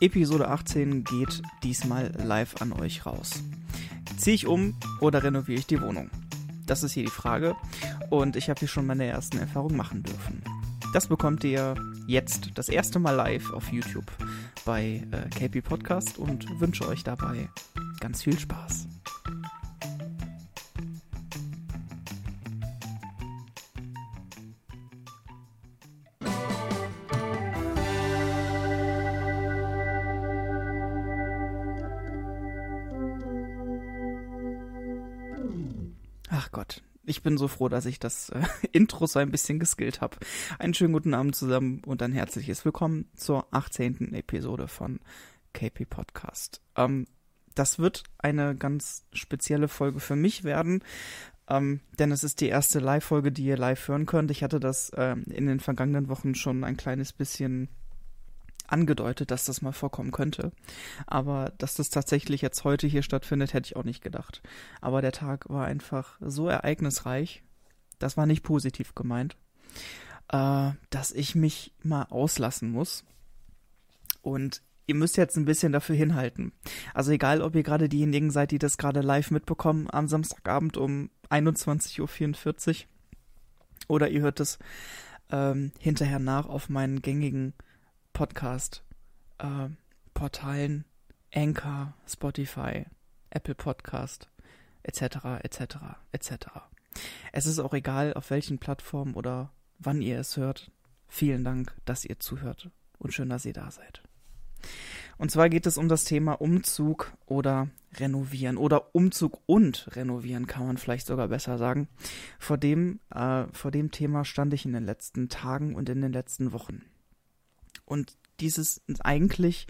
Episode 18 geht diesmal live an euch raus. Ziehe ich um oder renoviere ich die Wohnung? Das ist hier die Frage und ich habe hier schon meine ersten Erfahrungen machen dürfen. Das bekommt ihr jetzt das erste Mal live auf YouTube bei äh, KP Podcast und wünsche euch dabei ganz viel Spaß. Bin so froh, dass ich das äh, Intro so ein bisschen geskillt habe. Einen schönen guten Abend zusammen und ein herzliches Willkommen zur 18. Episode von KP Podcast. Ähm, das wird eine ganz spezielle Folge für mich werden, ähm, denn es ist die erste Live-Folge, die ihr live hören könnt. Ich hatte das ähm, in den vergangenen Wochen schon ein kleines bisschen angedeutet, dass das mal vorkommen könnte. Aber dass das tatsächlich jetzt heute hier stattfindet, hätte ich auch nicht gedacht. Aber der Tag war einfach so ereignisreich, das war nicht positiv gemeint, äh, dass ich mich mal auslassen muss. Und ihr müsst jetzt ein bisschen dafür hinhalten. Also egal, ob ihr gerade diejenigen seid, die das gerade live mitbekommen am Samstagabend um 21.44 Uhr oder ihr hört es ähm, hinterher nach auf meinen gängigen Podcast äh, Portalen, Anchor, Spotify, Apple Podcast, etc., etc., etc. Es ist auch egal, auf welchen Plattformen oder wann ihr es hört. Vielen Dank, dass ihr zuhört und schön, dass ihr da seid. Und zwar geht es um das Thema Umzug oder Renovieren oder Umzug und Renovieren kann man vielleicht sogar besser sagen. Vor dem, äh, vor dem Thema stand ich in den letzten Tagen und in den letzten Wochen. Und dieses eigentlich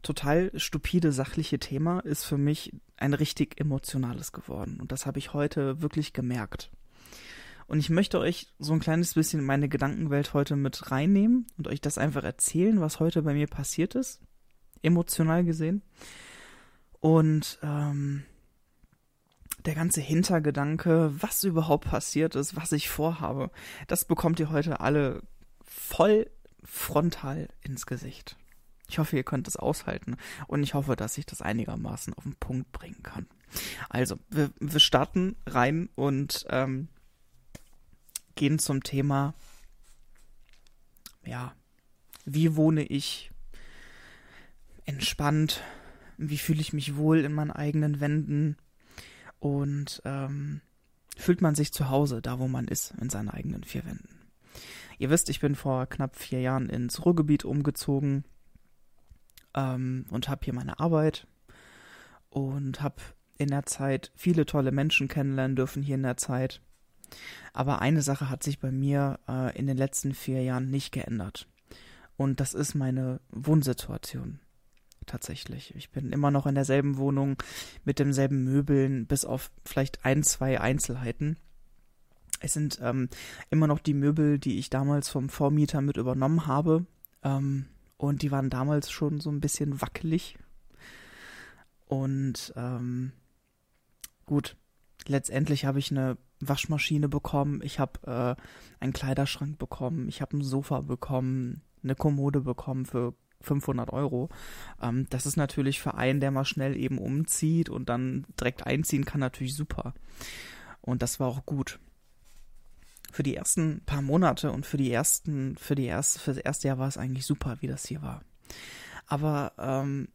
total stupide sachliche Thema ist für mich ein richtig emotionales geworden. Und das habe ich heute wirklich gemerkt. Und ich möchte euch so ein kleines bisschen in meine Gedankenwelt heute mit reinnehmen und euch das einfach erzählen, was heute bei mir passiert ist, emotional gesehen. Und ähm, der ganze Hintergedanke, was überhaupt passiert ist, was ich vorhabe, das bekommt ihr heute alle voll frontal ins Gesicht. Ich hoffe, ihr könnt es aushalten und ich hoffe, dass ich das einigermaßen auf den Punkt bringen kann. Also, wir, wir starten rein und ähm, gehen zum Thema, ja, wie wohne ich entspannt, wie fühle ich mich wohl in meinen eigenen Wänden und ähm, fühlt man sich zu Hause, da wo man ist, in seinen eigenen vier Wänden. Ihr wisst, ich bin vor knapp vier Jahren ins Ruhrgebiet umgezogen ähm, und habe hier meine Arbeit und habe in der Zeit viele tolle Menschen kennenlernen dürfen hier in der Zeit. Aber eine Sache hat sich bei mir äh, in den letzten vier Jahren nicht geändert. Und das ist meine Wohnsituation. Tatsächlich. Ich bin immer noch in derselben Wohnung mit demselben Möbeln, bis auf vielleicht ein, zwei Einzelheiten. Es sind ähm, immer noch die Möbel, die ich damals vom Vormieter mit übernommen habe. Ähm, und die waren damals schon so ein bisschen wackelig. Und ähm, gut, letztendlich habe ich eine Waschmaschine bekommen, ich habe äh, einen Kleiderschrank bekommen, ich habe ein Sofa bekommen, eine Kommode bekommen für 500 Euro. Ähm, das ist natürlich für einen, der mal schnell eben umzieht und dann direkt einziehen kann, natürlich super. Und das war auch gut für die ersten paar Monate und für die ersten, für die erste, für das erste Jahr war es eigentlich super, wie das hier war. Aber ähm,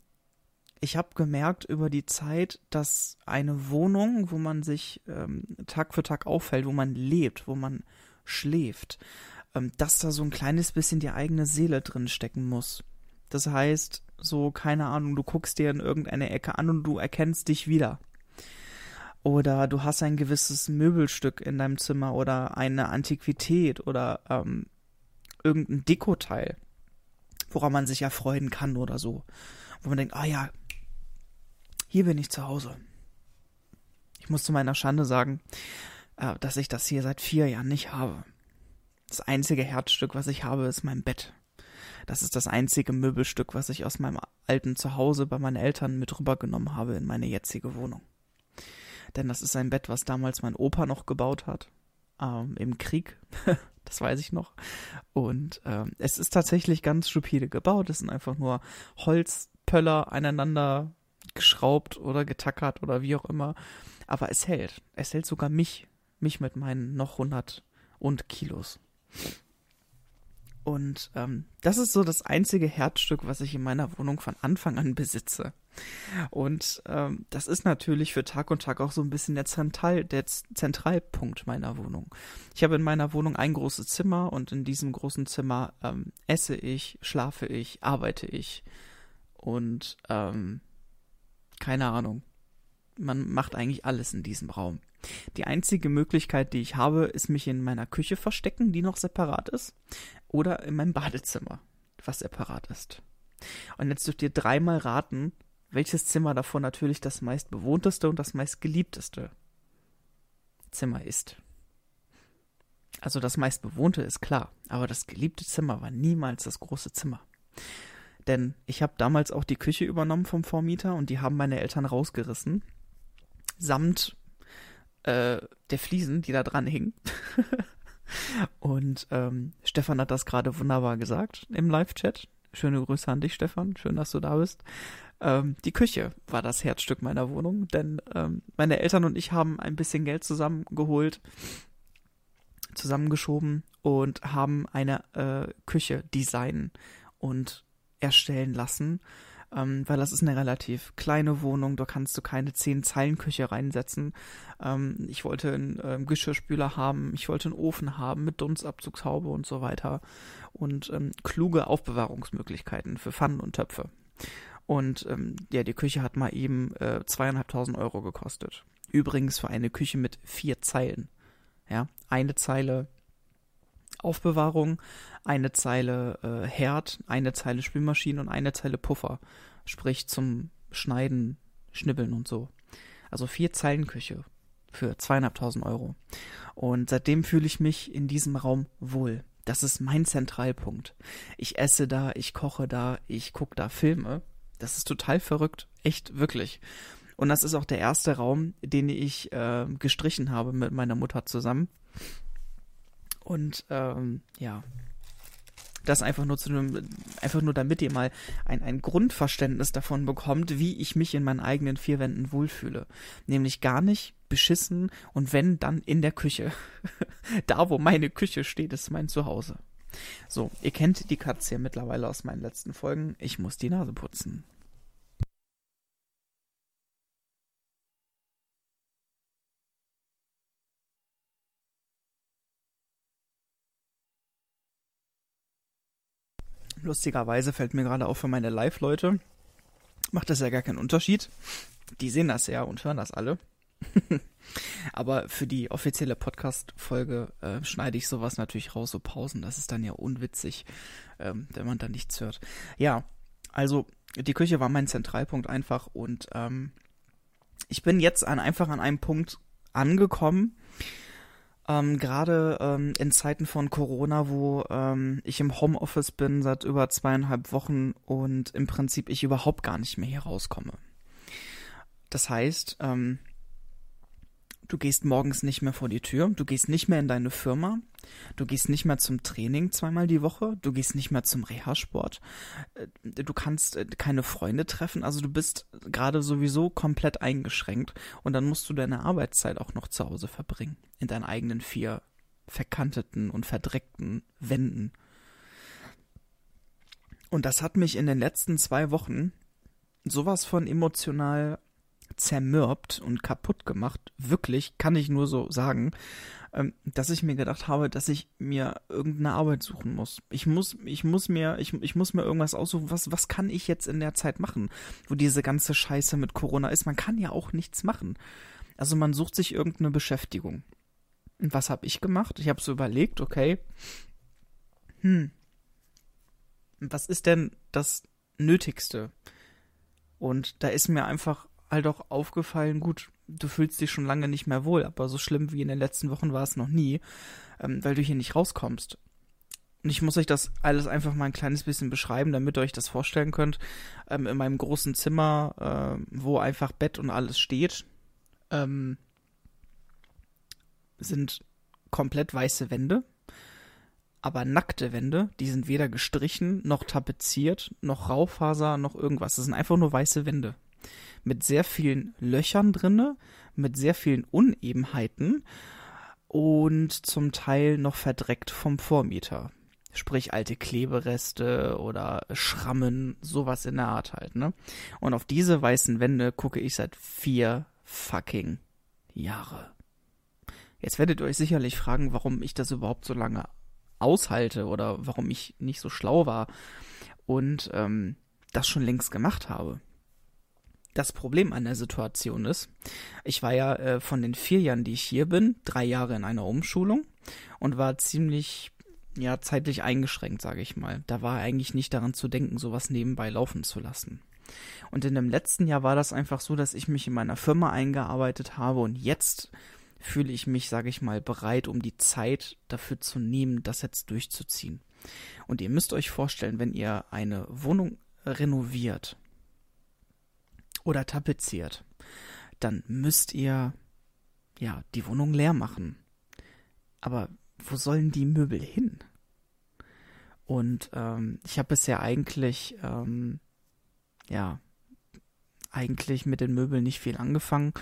ich habe gemerkt über die Zeit, dass eine Wohnung, wo man sich ähm, Tag für Tag auffällt, wo man lebt, wo man schläft, ähm, dass da so ein kleines bisschen die eigene Seele drin stecken muss. Das heißt, so, keine Ahnung, du guckst dir in irgendeine Ecke an und du erkennst dich wieder. Oder du hast ein gewisses Möbelstück in deinem Zimmer oder eine Antiquität oder ähm, irgendein Dekoteil, woran man sich erfreuen kann oder so. Wo man denkt, ah ja, hier bin ich zu Hause. Ich muss zu meiner Schande sagen, äh, dass ich das hier seit vier Jahren nicht habe. Das einzige Herzstück, was ich habe, ist mein Bett. Das ist das einzige Möbelstück, was ich aus meinem alten Zuhause bei meinen Eltern mit rübergenommen habe in meine jetzige Wohnung denn das ist ein Bett, was damals mein Opa noch gebaut hat. Ähm, Im Krieg. Das weiß ich noch. Und ähm, es ist tatsächlich ganz stupide gebaut. Es sind einfach nur Holzpöller aneinander geschraubt oder getackert oder wie auch immer. Aber es hält. Es hält sogar mich, mich mit meinen noch 100 und Kilos. Und ähm, das ist so das einzige Herzstück, was ich in meiner Wohnung von Anfang an besitze. Und ähm, das ist natürlich für Tag und Tag auch so ein bisschen der, Zentral, der Zentralpunkt meiner Wohnung. Ich habe in meiner Wohnung ein großes Zimmer und in diesem großen Zimmer ähm, esse ich, schlafe ich, arbeite ich und ähm, keine Ahnung. Man macht eigentlich alles in diesem Raum. Die einzige Möglichkeit, die ich habe, ist mich in meiner Küche verstecken, die noch separat ist, oder in meinem Badezimmer, was separat ist. Und jetzt dürft ihr dreimal raten, welches Zimmer davon natürlich das meist bewohnteste und das meist geliebteste Zimmer ist. Also das meist bewohnte ist klar, aber das geliebte Zimmer war niemals das große Zimmer. Denn ich habe damals auch die Küche übernommen vom Vormieter und die haben meine Eltern rausgerissen, samt äh, der Fliesen, die da dran hingen. und ähm, Stefan hat das gerade wunderbar gesagt im Live-Chat. Schöne Grüße an dich, Stefan. Schön, dass du da bist. Ähm, die Küche war das Herzstück meiner Wohnung, denn ähm, meine Eltern und ich haben ein bisschen Geld zusammengeholt, zusammengeschoben und haben eine äh, Küche designen und erstellen lassen ähm, weil das ist eine relativ kleine Wohnung, da kannst du keine zehn Zeilen Küche reinsetzen. Ähm, ich wollte einen ähm, Geschirrspüler haben, ich wollte einen Ofen haben mit Dunstabzugshaube und so weiter und ähm, kluge Aufbewahrungsmöglichkeiten für Pfannen und Töpfe. Und ähm, ja, die Küche hat mal eben äh, zweieinhalbtausend Euro gekostet. Übrigens für eine Küche mit vier Zeilen. Ja, eine Zeile Aufbewahrung, eine Zeile äh, Herd, eine Zeile Spülmaschine und eine Zeile Puffer. Sprich zum Schneiden, Schnibbeln und so. Also vier Zeilen Küche für zweieinhalbtausend Euro. Und seitdem fühle ich mich in diesem Raum wohl. Das ist mein Zentralpunkt. Ich esse da, ich koche da, ich gucke da Filme. Das ist total verrückt. Echt, wirklich. Und das ist auch der erste Raum, den ich äh, gestrichen habe mit meiner Mutter zusammen. Und ähm, ja, das einfach nur zu einem, einfach nur damit ihr mal ein, ein Grundverständnis davon bekommt, wie ich mich in meinen eigenen vier Wänden wohlfühle. Nämlich gar nicht beschissen und wenn, dann in der Küche. da, wo meine Küche steht, ist mein Zuhause. So, ihr kennt die Katze ja mittlerweile aus meinen letzten Folgen. Ich muss die Nase putzen. Lustigerweise fällt mir gerade auf für meine Live-Leute, macht das ja gar keinen Unterschied. Die sehen das ja und hören das alle. Aber für die offizielle Podcast-Folge äh, schneide ich sowas natürlich raus, so Pausen. Das ist dann ja unwitzig, ähm, wenn man da nichts hört. Ja, also die Küche war mein Zentralpunkt einfach und ähm, ich bin jetzt an, einfach an einem Punkt angekommen, ähm, Gerade ähm, in Zeiten von Corona, wo ähm, ich im Homeoffice bin seit über zweieinhalb Wochen und im Prinzip ich überhaupt gar nicht mehr hier rauskomme. Das heißt, ähm, du gehst morgens nicht mehr vor die Tür, du gehst nicht mehr in deine Firma, du gehst nicht mehr zum Training zweimal die Woche, du gehst nicht mehr zum Reha-Sport, äh, du kannst äh, keine Freunde treffen, also du bist gerade sowieso komplett eingeschränkt und dann musst du deine Arbeitszeit auch noch zu Hause verbringen, in deinen eigenen vier verkanteten und verdreckten Wänden. Und das hat mich in den letzten zwei Wochen sowas von emotional zermürbt und kaputt gemacht. Wirklich, kann ich nur so sagen, ähm, dass ich mir gedacht habe, dass ich mir irgendeine Arbeit suchen muss. Ich muss, ich muss mir, ich, ich muss mir irgendwas aussuchen, was, was kann ich jetzt in der Zeit machen, wo diese ganze Scheiße mit Corona ist. Man kann ja auch nichts machen. Also man sucht sich irgendeine Beschäftigung. Und was habe ich gemacht? Ich habe so überlegt, okay, hm, was ist denn das Nötigste? Und da ist mir einfach halt auch aufgefallen, gut, du fühlst dich schon lange nicht mehr wohl, aber so schlimm wie in den letzten Wochen war es noch nie, ähm, weil du hier nicht rauskommst. Und ich muss euch das alles einfach mal ein kleines bisschen beschreiben, damit ihr euch das vorstellen könnt. Ähm, in meinem großen Zimmer, äh, wo einfach Bett und alles steht, ähm, sind komplett weiße Wände. aber nackte Wände, die sind weder gestrichen, noch tapeziert, noch Raufaser, noch irgendwas. Das sind einfach nur weiße Wände. Mit sehr vielen Löchern drinne, mit sehr vielen Unebenheiten und zum Teil noch verdreckt vom Vormieter. Sprich alte Klebereste oder Schrammen, sowas in der Art halt, ne? Und auf diese weißen Wände gucke ich seit vier fucking Jahre. Jetzt werdet ihr euch sicherlich fragen, warum ich das überhaupt so lange aushalte oder warum ich nicht so schlau war und ähm, das schon längst gemacht habe. Das Problem an der Situation ist, ich war ja äh, von den vier Jahren, die ich hier bin, drei Jahre in einer Umschulung und war ziemlich ja zeitlich eingeschränkt, sage ich mal. Da war eigentlich nicht daran zu denken, sowas nebenbei laufen zu lassen. Und in dem letzten Jahr war das einfach so, dass ich mich in meiner Firma eingearbeitet habe und jetzt fühle ich mich, sage ich mal, bereit, um die Zeit dafür zu nehmen, das jetzt durchzuziehen. Und ihr müsst euch vorstellen, wenn ihr eine Wohnung renoviert oder tapeziert, dann müsst ihr ja die Wohnung leer machen. Aber wo sollen die Möbel hin? Und ähm, ich habe bisher eigentlich ähm, ja eigentlich mit den Möbeln nicht viel angefangen.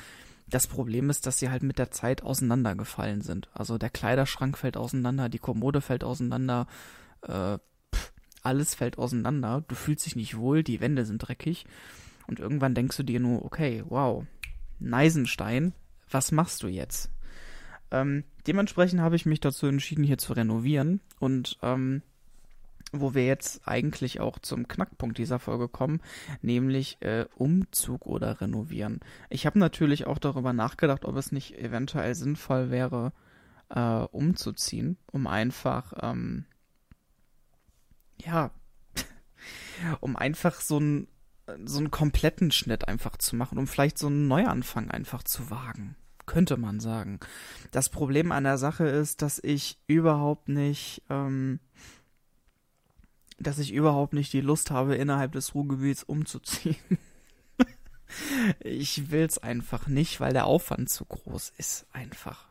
Das Problem ist, dass sie halt mit der Zeit auseinandergefallen sind. Also der Kleiderschrank fällt auseinander, die Kommode fällt auseinander, äh, pff, alles fällt auseinander. Du fühlst dich nicht wohl, die Wände sind dreckig. Und irgendwann denkst du dir nur, okay, wow, Neisenstein, was machst du jetzt? Ähm, dementsprechend habe ich mich dazu entschieden, hier zu renovieren. Und ähm, wo wir jetzt eigentlich auch zum Knackpunkt dieser Folge kommen, nämlich äh, Umzug oder renovieren. Ich habe natürlich auch darüber nachgedacht, ob es nicht eventuell sinnvoll wäre, äh, umzuziehen, um einfach, ähm, ja, um einfach so einen so einen kompletten Schnitt einfach zu machen, um vielleicht so einen Neuanfang einfach zu wagen könnte man sagen. Das Problem an der Sache ist, dass ich überhaupt nicht ähm, dass ich überhaupt nicht die Lust habe, innerhalb des Ruhrgebiets umzuziehen. ich will's einfach nicht, weil der Aufwand zu groß ist, einfach.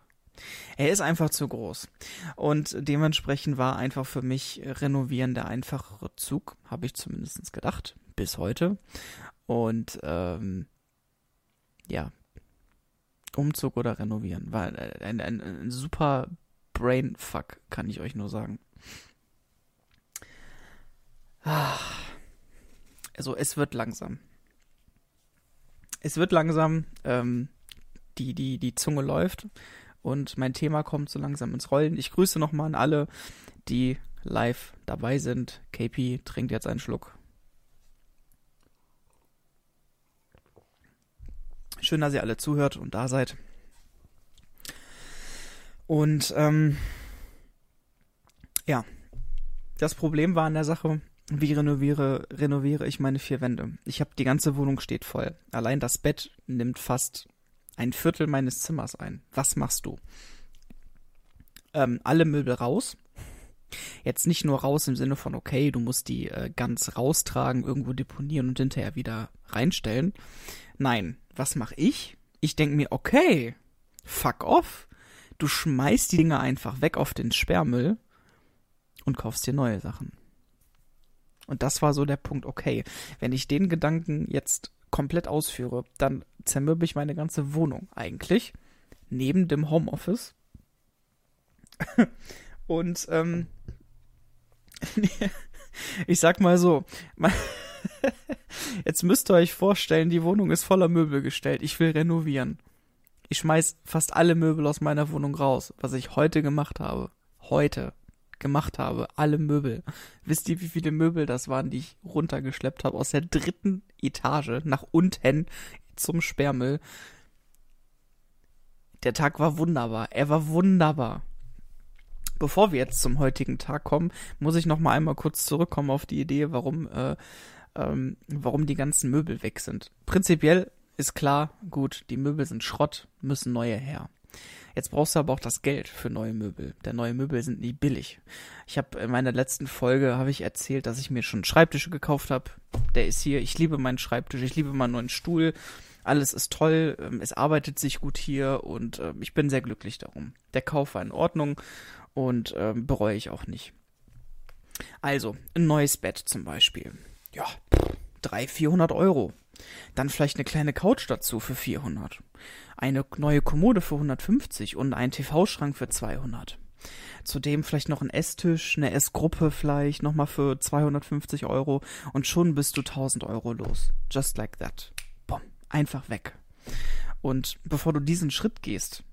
Er ist einfach zu groß. Und dementsprechend war einfach für mich Renovieren der einfachere Zug, habe ich zumindest gedacht, bis heute. Und ähm, ja, Umzug oder Renovieren war ein, ein, ein super Brainfuck, kann ich euch nur sagen. Also es wird langsam. Es wird langsam, ähm, die, die, die Zunge läuft und mein Thema kommt so langsam ins Rollen. Ich grüße nochmal an alle, die live dabei sind. KP trinkt jetzt einen Schluck. Schön, dass ihr alle zuhört und da seid. Und ähm, ja, das Problem war an der Sache, wie renoviere, renoviere ich meine vier Wände? Ich habe die ganze Wohnung steht voll. Allein das Bett nimmt fast ein Viertel meines Zimmers ein. Was machst du? Ähm, alle Möbel raus. Jetzt nicht nur raus im Sinne von, okay, du musst die äh, ganz raustragen, irgendwo deponieren und hinterher wieder reinstellen. Nein, was mache ich? Ich denke mir, okay, fuck off. Du schmeißt die Dinge einfach weg auf den Sperrmüll und kaufst dir neue Sachen. Und das war so der Punkt, okay, wenn ich den Gedanken jetzt komplett ausführe, dann zermürbe ich meine ganze Wohnung eigentlich, neben dem Homeoffice. Und ähm, ich sag mal so, jetzt müsst ihr euch vorstellen, die Wohnung ist voller Möbel gestellt. Ich will renovieren. Ich schmeiß fast alle Möbel aus meiner Wohnung raus, was ich heute gemacht habe. Heute gemacht habe. Alle Möbel. Wisst ihr, wie viele Möbel das waren, die ich runtergeschleppt habe aus der dritten Etage nach unten zum Sperrmüll? Der Tag war wunderbar. Er war wunderbar. Bevor wir jetzt zum heutigen Tag kommen, muss ich noch mal einmal kurz zurückkommen auf die Idee, warum, äh, ähm, warum die ganzen Möbel weg sind. Prinzipiell ist klar, gut, die Möbel sind Schrott, müssen neue her. Jetzt brauchst du aber auch das Geld für neue Möbel. Denn neue Möbel sind nie billig. Ich habe in meiner letzten Folge habe ich erzählt, dass ich mir schon Schreibtische gekauft habe. Der ist hier. Ich liebe meinen Schreibtisch. Ich liebe meinen neuen Stuhl. Alles ist toll. Ähm, es arbeitet sich gut hier und ähm, ich bin sehr glücklich darum. Der Kauf war in Ordnung und ähm, bereue ich auch nicht. Also, ein neues Bett zum Beispiel. Ja, 300, 400 Euro. Dann vielleicht eine kleine Couch dazu für 400. Eine neue Kommode für 150 und ein TV-Schrank für 200. Zudem vielleicht noch ein Esstisch, eine Essgruppe vielleicht nochmal für 250 Euro und schon bist du 1000 Euro los. Just like that. Bumm. Einfach weg. Und bevor du diesen Schritt gehst,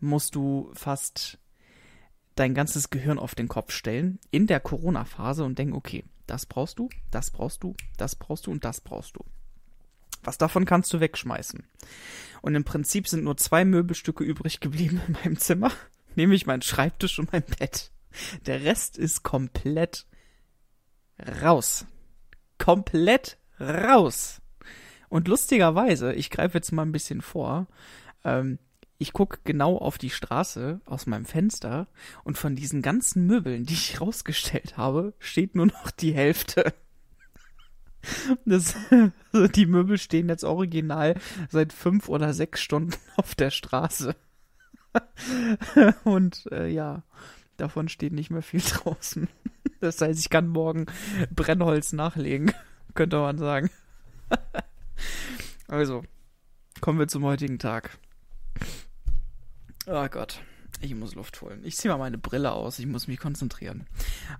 musst du fast dein ganzes Gehirn auf den Kopf stellen in der Corona-Phase und denken, okay, das brauchst du, das brauchst du, das brauchst du und das brauchst du. Was davon kannst du wegschmeißen? Und im Prinzip sind nur zwei Möbelstücke übrig geblieben in meinem Zimmer, nämlich mein Schreibtisch und mein Bett. Der Rest ist komplett raus. Komplett raus. Und lustigerweise, ich greife jetzt mal ein bisschen vor, ähm, ich gucke genau auf die Straße aus meinem Fenster und von diesen ganzen Möbeln, die ich rausgestellt habe, steht nur noch die Hälfte. Das, also die Möbel stehen jetzt original seit fünf oder sechs Stunden auf der Straße. Und äh, ja, davon steht nicht mehr viel draußen. Das heißt, ich kann morgen Brennholz nachlegen, könnte man sagen. Also, kommen wir zum heutigen Tag. Oh Gott. Ich muss Luft holen. Ich ziehe mal meine Brille aus. Ich muss mich konzentrieren.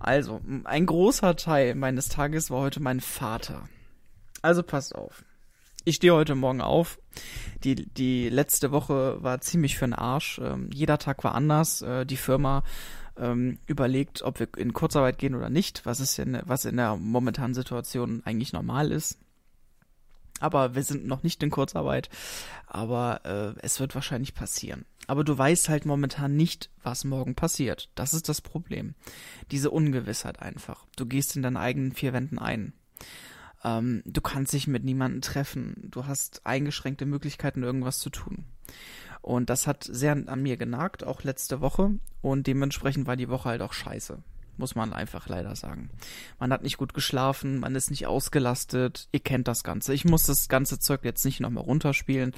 Also, ein großer Teil meines Tages war heute mein Vater. Also passt auf. Ich stehe heute Morgen auf. Die, die letzte Woche war ziemlich für den Arsch. Ähm, jeder Tag war anders. Äh, die Firma ähm, überlegt, ob wir in Kurzarbeit gehen oder nicht, was ist in, was in der momentanen Situation eigentlich normal ist. Aber wir sind noch nicht in Kurzarbeit. Aber äh, es wird wahrscheinlich passieren. Aber du weißt halt momentan nicht, was morgen passiert. Das ist das Problem. Diese Ungewissheit einfach. Du gehst in deinen eigenen vier Wänden ein. Ähm, du kannst dich mit niemandem treffen. Du hast eingeschränkte Möglichkeiten, irgendwas zu tun. Und das hat sehr an mir genagt, auch letzte Woche. Und dementsprechend war die Woche halt auch scheiße. Muss man einfach leider sagen. Man hat nicht gut geschlafen, man ist nicht ausgelastet. Ihr kennt das Ganze. Ich muss das ganze Zeug jetzt nicht nochmal runterspielen.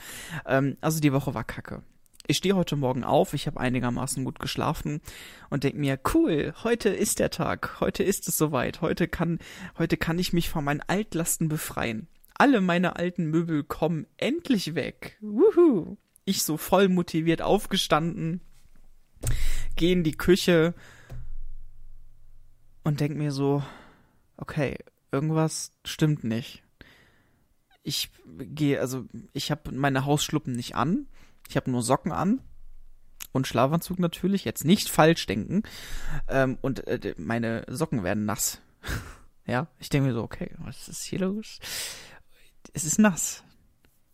Ähm, also die Woche war kacke ich stehe heute Morgen auf, ich habe einigermaßen gut geschlafen und denke mir, cool, heute ist der Tag, heute ist es soweit, heute kann, heute kann ich mich von meinen Altlasten befreien. Alle meine alten Möbel kommen endlich weg. Wuhu. Ich so voll motiviert aufgestanden, gehe in die Küche und denk mir so, okay, irgendwas stimmt nicht. Ich gehe, also ich habe meine Hausschluppen nicht an ich habe nur Socken an und Schlafanzug natürlich. Jetzt nicht falsch denken. Ähm, und äh, meine Socken werden nass. ja, ich denke mir so, okay, was ist hier los? Es ist nass.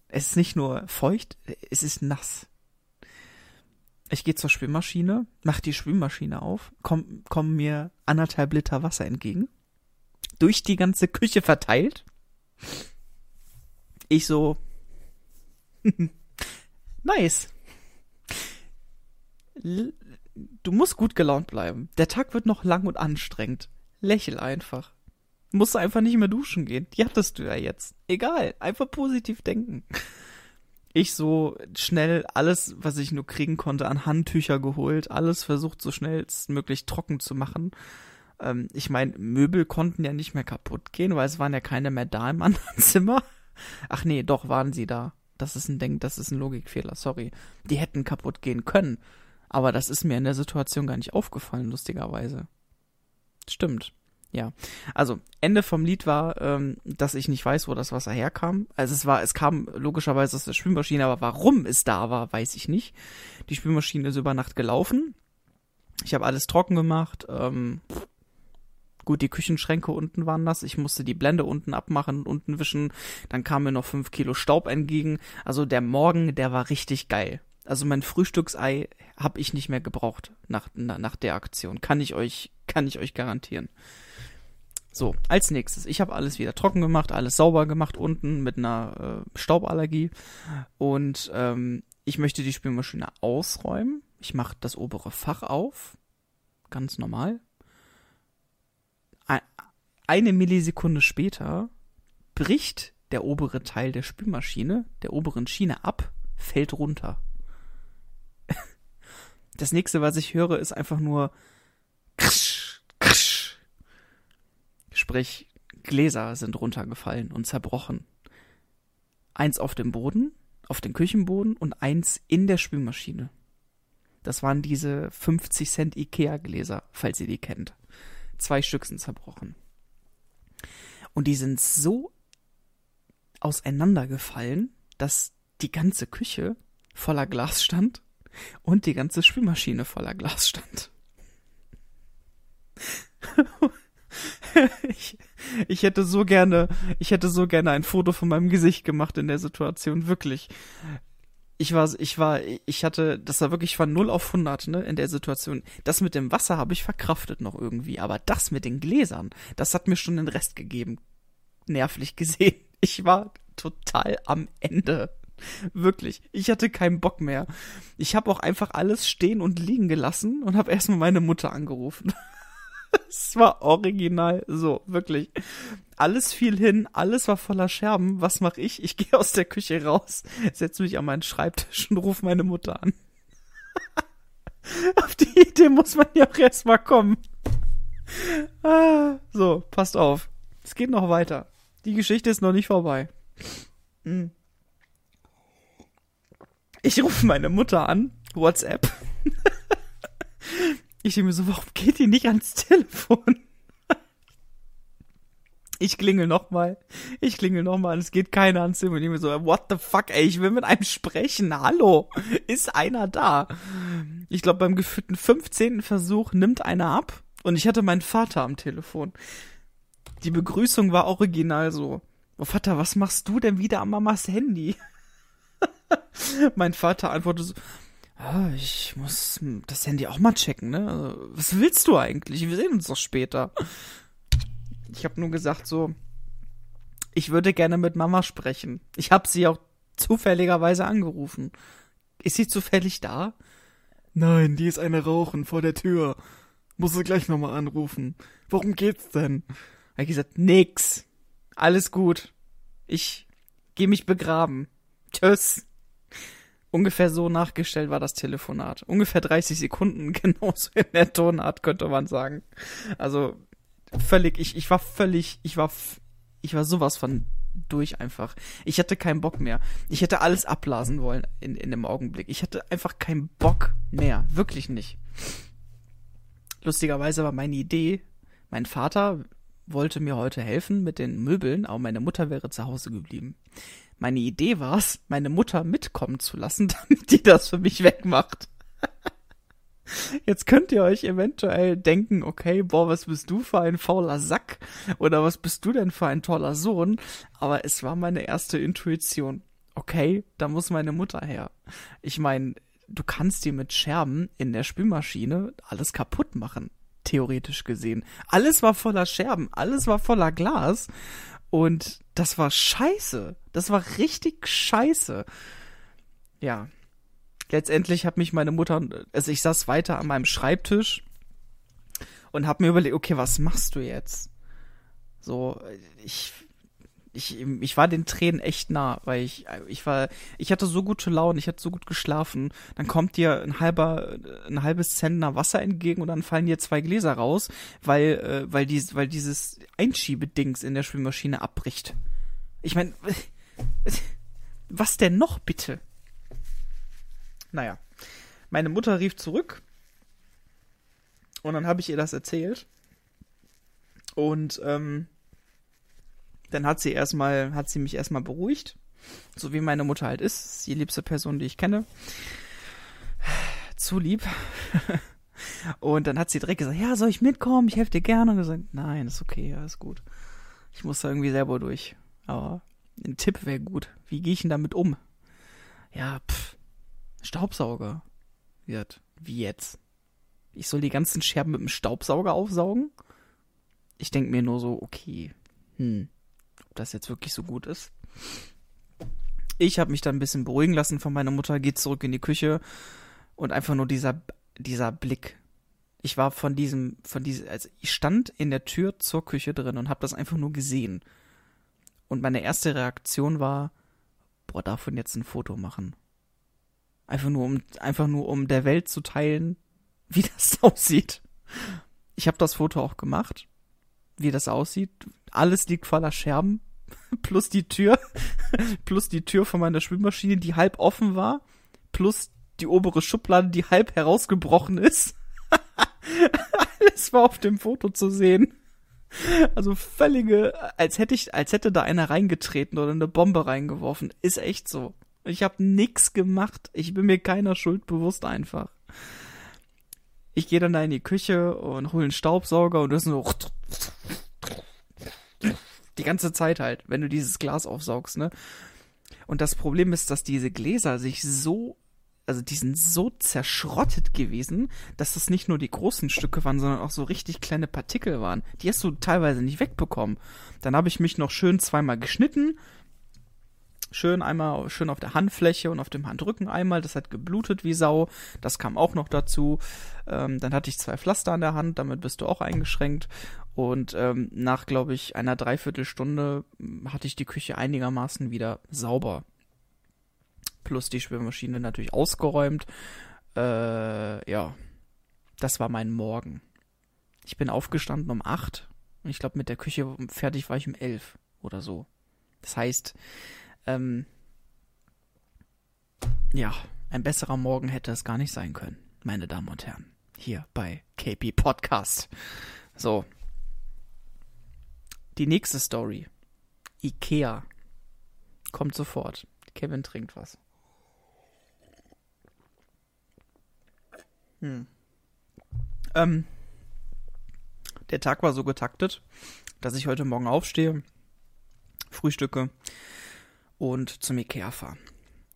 Es ist nicht nur feucht, es ist nass. Ich gehe zur Schwimmmaschine, mach die Schwimmmaschine auf, komm, kommen mir anderthalb Liter Wasser entgegen. Durch die ganze Küche verteilt. Ich so, Nice. L du musst gut gelaunt bleiben. Der Tag wird noch lang und anstrengend. Lächel einfach. Du musst einfach nicht mehr duschen gehen. Die hattest du ja jetzt. Egal. Einfach positiv denken. Ich so schnell alles, was ich nur kriegen konnte, an Handtücher geholt. Alles versucht so schnellstmöglich trocken zu machen. Ähm, ich meine, Möbel konnten ja nicht mehr kaputt gehen, weil es waren ja keine mehr da im anderen Zimmer. Ach nee, doch waren sie da das ist ein Denk, das ist ein Logikfehler, sorry. Die hätten kaputt gehen können. Aber das ist mir in der Situation gar nicht aufgefallen, lustigerweise. Stimmt. Ja. Also, Ende vom Lied war, ähm, dass ich nicht weiß, wo das Wasser herkam. Also es war, es kam logischerweise aus der Spülmaschine, aber warum es da war, weiß ich nicht. Die Spülmaschine ist über Nacht gelaufen. Ich habe alles trocken gemacht. Ähm, Gut, die Küchenschränke unten waren nass. Ich musste die Blende unten abmachen, unten wischen. Dann kam mir noch fünf Kilo Staub entgegen. Also der Morgen, der war richtig geil. Also mein Frühstücksei habe ich nicht mehr gebraucht nach, na, nach der Aktion. Kann ich euch, kann ich euch garantieren. So, als nächstes, ich habe alles wieder trocken gemacht, alles sauber gemacht unten mit einer äh, Stauballergie. Und ähm, ich möchte die Spülmaschine ausräumen. Ich mache das obere Fach auf. Ganz normal eine Millisekunde später bricht der obere Teil der Spülmaschine, der oberen Schiene ab, fällt runter. Das nächste, was ich höre, ist einfach nur krsch, krsch, Sprich, Gläser sind runtergefallen und zerbrochen. Eins auf dem Boden, auf den Küchenboden und eins in der Spülmaschine. Das waren diese 50 Cent Ikea-Gläser, falls ihr die kennt. Zwei Stück sind zerbrochen. Und die sind so auseinandergefallen, dass die ganze Küche voller Glas stand und die ganze Spülmaschine voller Glas stand. ich, ich hätte so gerne, ich hätte so gerne ein Foto von meinem Gesicht gemacht in der Situation, wirklich. Ich war, ich war, ich hatte, das war wirklich von 0 auf 100, ne, in der Situation. Das mit dem Wasser habe ich verkraftet noch irgendwie, aber das mit den Gläsern, das hat mir schon den Rest gegeben. Nervlich gesehen. Ich war total am Ende. Wirklich. Ich hatte keinen Bock mehr. Ich habe auch einfach alles stehen und liegen gelassen und habe erstmal meine Mutter angerufen. es war original so, wirklich. Alles fiel hin, alles war voller Scherben. Was mache ich? Ich gehe aus der Küche raus, setze mich an meinen Schreibtisch und rufe meine Mutter an. Auf die Idee muss man ja auch erstmal kommen. Ah, so, passt auf. Es geht noch weiter. Die Geschichte ist noch nicht vorbei. Hm. Ich rufe meine Mutter an, WhatsApp. Ich denke mir so, warum geht die nicht ans Telefon? Ich klingel nochmal. Ich klingel nochmal. Es geht keiner ans Telefon. Ich denke mir so, what the fuck, ey, ich will mit einem sprechen. Hallo. Ist einer da? Ich glaube, beim geführten 15. Versuch nimmt einer ab. Und ich hatte meinen Vater am Telefon. Die Begrüßung war original so. Oh Vater, was machst du denn wieder an Mamas Handy? mein Vater antwortet so, ah, ich muss das Handy auch mal checken, ne? Also, was willst du eigentlich? Wir sehen uns doch später. Ich habe nur gesagt so, ich würde gerne mit Mama sprechen. Ich habe sie auch zufälligerweise angerufen. Ist sie zufällig da? Nein, die ist eine Rauchen vor der Tür. Muss sie gleich nochmal anrufen. Worum geht's denn? Hab ich gesagt, nix. Alles gut. Ich geh mich begraben. Tschüss. Ungefähr so nachgestellt war das Telefonat. Ungefähr 30 Sekunden, genauso in der Tonart, könnte man sagen. Also, völlig, ich, ich war völlig, ich war, ich war sowas von durch einfach. Ich hatte keinen Bock mehr. Ich hätte alles abblasen wollen in, in dem Augenblick. Ich hatte einfach keinen Bock mehr. Wirklich nicht. Lustigerweise war meine Idee, mein Vater wollte mir heute helfen mit den Möbeln, aber meine Mutter wäre zu Hause geblieben. Meine Idee war es, meine Mutter mitkommen zu lassen, damit die das für mich wegmacht. Jetzt könnt ihr euch eventuell denken, okay, boah, was bist du für ein fauler Sack? Oder was bist du denn für ein toller Sohn? Aber es war meine erste Intuition. Okay, da muss meine Mutter her. Ich meine, du kannst dir mit Scherben in der Spülmaschine alles kaputt machen. Theoretisch gesehen. Alles war voller Scherben, alles war voller Glas. Und das war scheiße. Das war richtig scheiße. Ja. Letztendlich hat mich meine Mutter, also ich saß weiter an meinem Schreibtisch und hab mir überlegt, okay, was machst du jetzt? So, ich ich, ich war den Tränen echt nah, weil ich, ich war, ich hatte so gute Laune, ich hatte so gut geschlafen. Dann kommt dir ein halber, ein halbes Zentner Wasser entgegen und dann fallen dir zwei Gläser raus, weil, äh, weil dies, weil dieses Einschiebedings in der Spülmaschine abbricht. Ich meine, was denn noch bitte? Naja, meine Mutter rief zurück und dann habe ich ihr das erzählt und ähm, dann hat sie erstmal, hat sie mich erstmal beruhigt. So wie meine Mutter halt ist. Die liebste Person, die ich kenne. Zu lieb. Und dann hat sie direkt gesagt, ja, soll ich mitkommen? Ich helfe dir gerne. Und gesagt, nein, ist okay, alles gut. Ich muss da irgendwie selber durch. Aber ein Tipp wäre gut. Wie gehe ich denn damit um? Ja, pff, Staubsauger. Wie jetzt? Ich soll die ganzen Scherben mit dem Staubsauger aufsaugen? Ich denke mir nur so, okay. Hm ob das jetzt wirklich so gut ist. Ich habe mich dann ein bisschen beruhigen lassen von meiner Mutter, geht zurück in die Küche und einfach nur dieser dieser Blick. Ich war von diesem von diesem also ich stand in der Tür zur Küche drin und habe das einfach nur gesehen. Und meine erste Reaktion war, boah, davon jetzt ein Foto machen. Einfach nur um einfach nur um der Welt zu teilen, wie das aussieht. Ich habe das Foto auch gemacht wie das aussieht. Alles liegt voller Scherben. Plus die Tür. plus die Tür von meiner Spülmaschine, die halb offen war. Plus die obere Schublade, die halb herausgebrochen ist. Alles war auf dem Foto zu sehen. Also völlige, als hätte ich, als hätte da einer reingetreten oder eine Bombe reingeworfen. Ist echt so. Ich habe nix gemacht. Ich bin mir keiner Schuld bewusst einfach. Ich gehe dann da in die Küche und hole einen Staubsauger und das ist so die ganze Zeit halt, wenn du dieses Glas aufsaugst, ne? Und das Problem ist, dass diese Gläser sich so also die sind so zerschrottet gewesen, dass das nicht nur die großen Stücke waren, sondern auch so richtig kleine Partikel waren. Die hast du teilweise nicht wegbekommen. Dann habe ich mich noch schön zweimal geschnitten. Schön einmal schön auf der Handfläche und auf dem Handrücken einmal. Das hat geblutet wie Sau. Das kam auch noch dazu. Ähm, dann hatte ich zwei Pflaster an der Hand. Damit bist du auch eingeschränkt. Und ähm, nach, glaube ich, einer Dreiviertelstunde hatte ich die Küche einigermaßen wieder sauber plus die Spülmaschine natürlich ausgeräumt. Äh, ja, das war mein Morgen. Ich bin aufgestanden um acht und ich glaube mit der Küche fertig war ich um elf oder so. Das heißt, ähm, ja, ein besserer Morgen hätte es gar nicht sein können, meine Damen und Herren. Hier bei KP Podcast. So. Die nächste Story. Ikea. Kommt sofort. Kevin trinkt was. Hm. Ähm, der Tag war so getaktet, dass ich heute Morgen aufstehe, frühstücke und zum Ikea fahre.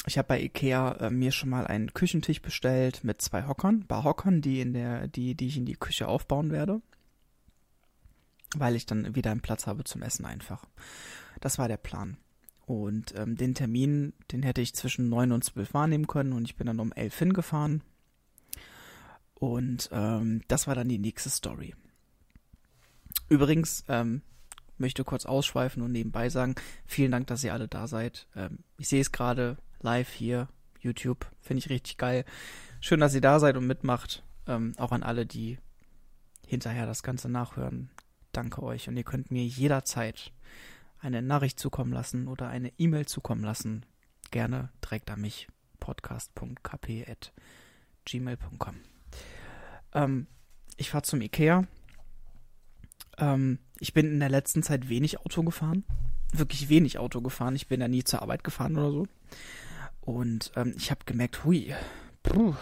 Ich habe bei Ikea äh, mir schon mal einen Küchentisch bestellt mit zwei Hockern, Barhockern, die in der, die, die ich in die Küche aufbauen werde, weil ich dann wieder einen Platz habe zum Essen einfach. Das war der Plan. Und ähm, den Termin, den hätte ich zwischen neun und zwölf wahrnehmen können und ich bin dann um elf hingefahren, und ähm, das war dann die nächste Story. Übrigens, ähm, möchte kurz ausschweifen und nebenbei sagen, vielen Dank, dass ihr alle da seid. Ähm, ich sehe es gerade live hier, YouTube, finde ich richtig geil. Schön, dass ihr da seid und mitmacht. Ähm, auch an alle, die hinterher das Ganze nachhören. Danke euch. Und ihr könnt mir jederzeit eine Nachricht zukommen lassen oder eine E-Mail zukommen lassen. Gerne direkt an mich. podcast.kp.gmail.com. Ähm, ich fahre zum Ikea. Ähm, ich bin in der letzten Zeit wenig Auto gefahren. Wirklich wenig Auto gefahren. Ich bin ja nie zur Arbeit gefahren oder so. Und ähm, ich habe gemerkt, hui, puh,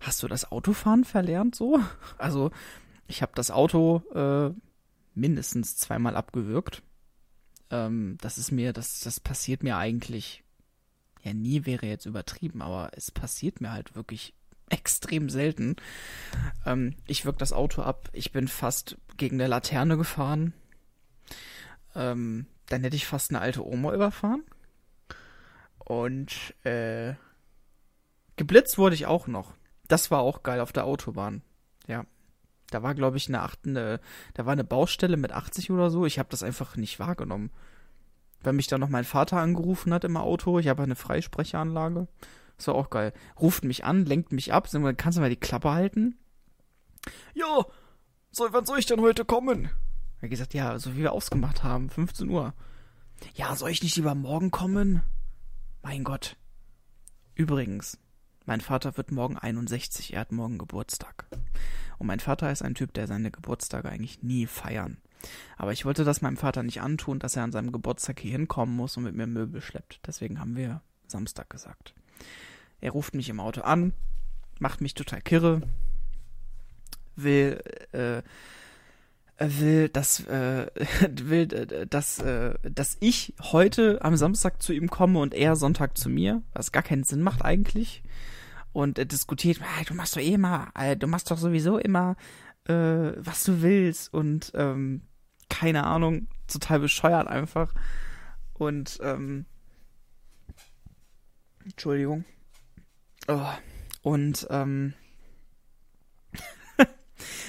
hast du das Autofahren verlernt so? Also ich habe das Auto äh, mindestens zweimal abgewürgt. Ähm, das ist mir, das, das passiert mir eigentlich, ja nie wäre jetzt übertrieben, aber es passiert mir halt wirklich extrem selten. Ähm, ich wirke das Auto ab. Ich bin fast gegen der Laterne gefahren. Ähm, dann hätte ich fast eine alte Oma überfahren. Und äh, geblitzt wurde ich auch noch. Das war auch geil auf der Autobahn. Ja. Da war, glaube ich, eine, acht, eine, da war eine Baustelle mit 80 oder so. Ich habe das einfach nicht wahrgenommen. Weil mich dann noch mein Vater angerufen hat im Auto. Ich habe eine Freisprechanlage. Das war auch geil. Ruft mich an, lenkt mich ab, sagt, kannst du mal die Klappe halten? Ja, so, wann soll ich denn heute kommen? Er hat gesagt, ja, so wie wir ausgemacht haben, 15 Uhr. Ja, soll ich nicht lieber morgen kommen? Mein Gott. Übrigens, mein Vater wird morgen 61, er hat morgen Geburtstag. Und mein Vater ist ein Typ, der seine Geburtstage eigentlich nie feiern. Aber ich wollte das meinem Vater nicht antun, dass er an seinem Geburtstag hier hinkommen muss und mit mir Möbel schleppt. Deswegen haben wir Samstag gesagt. Er ruft mich im Auto an, macht mich total kirre, will, äh, will, dass, äh, will, äh, dass, äh, dass ich heute am Samstag zu ihm komme und er Sonntag zu mir, was gar keinen Sinn macht eigentlich. Und er diskutiert, ah, du machst doch eh immer, äh, du machst doch sowieso immer, äh, was du willst und ähm, keine Ahnung, total bescheuert einfach. Und ähm, Entschuldigung. Oh, und ähm,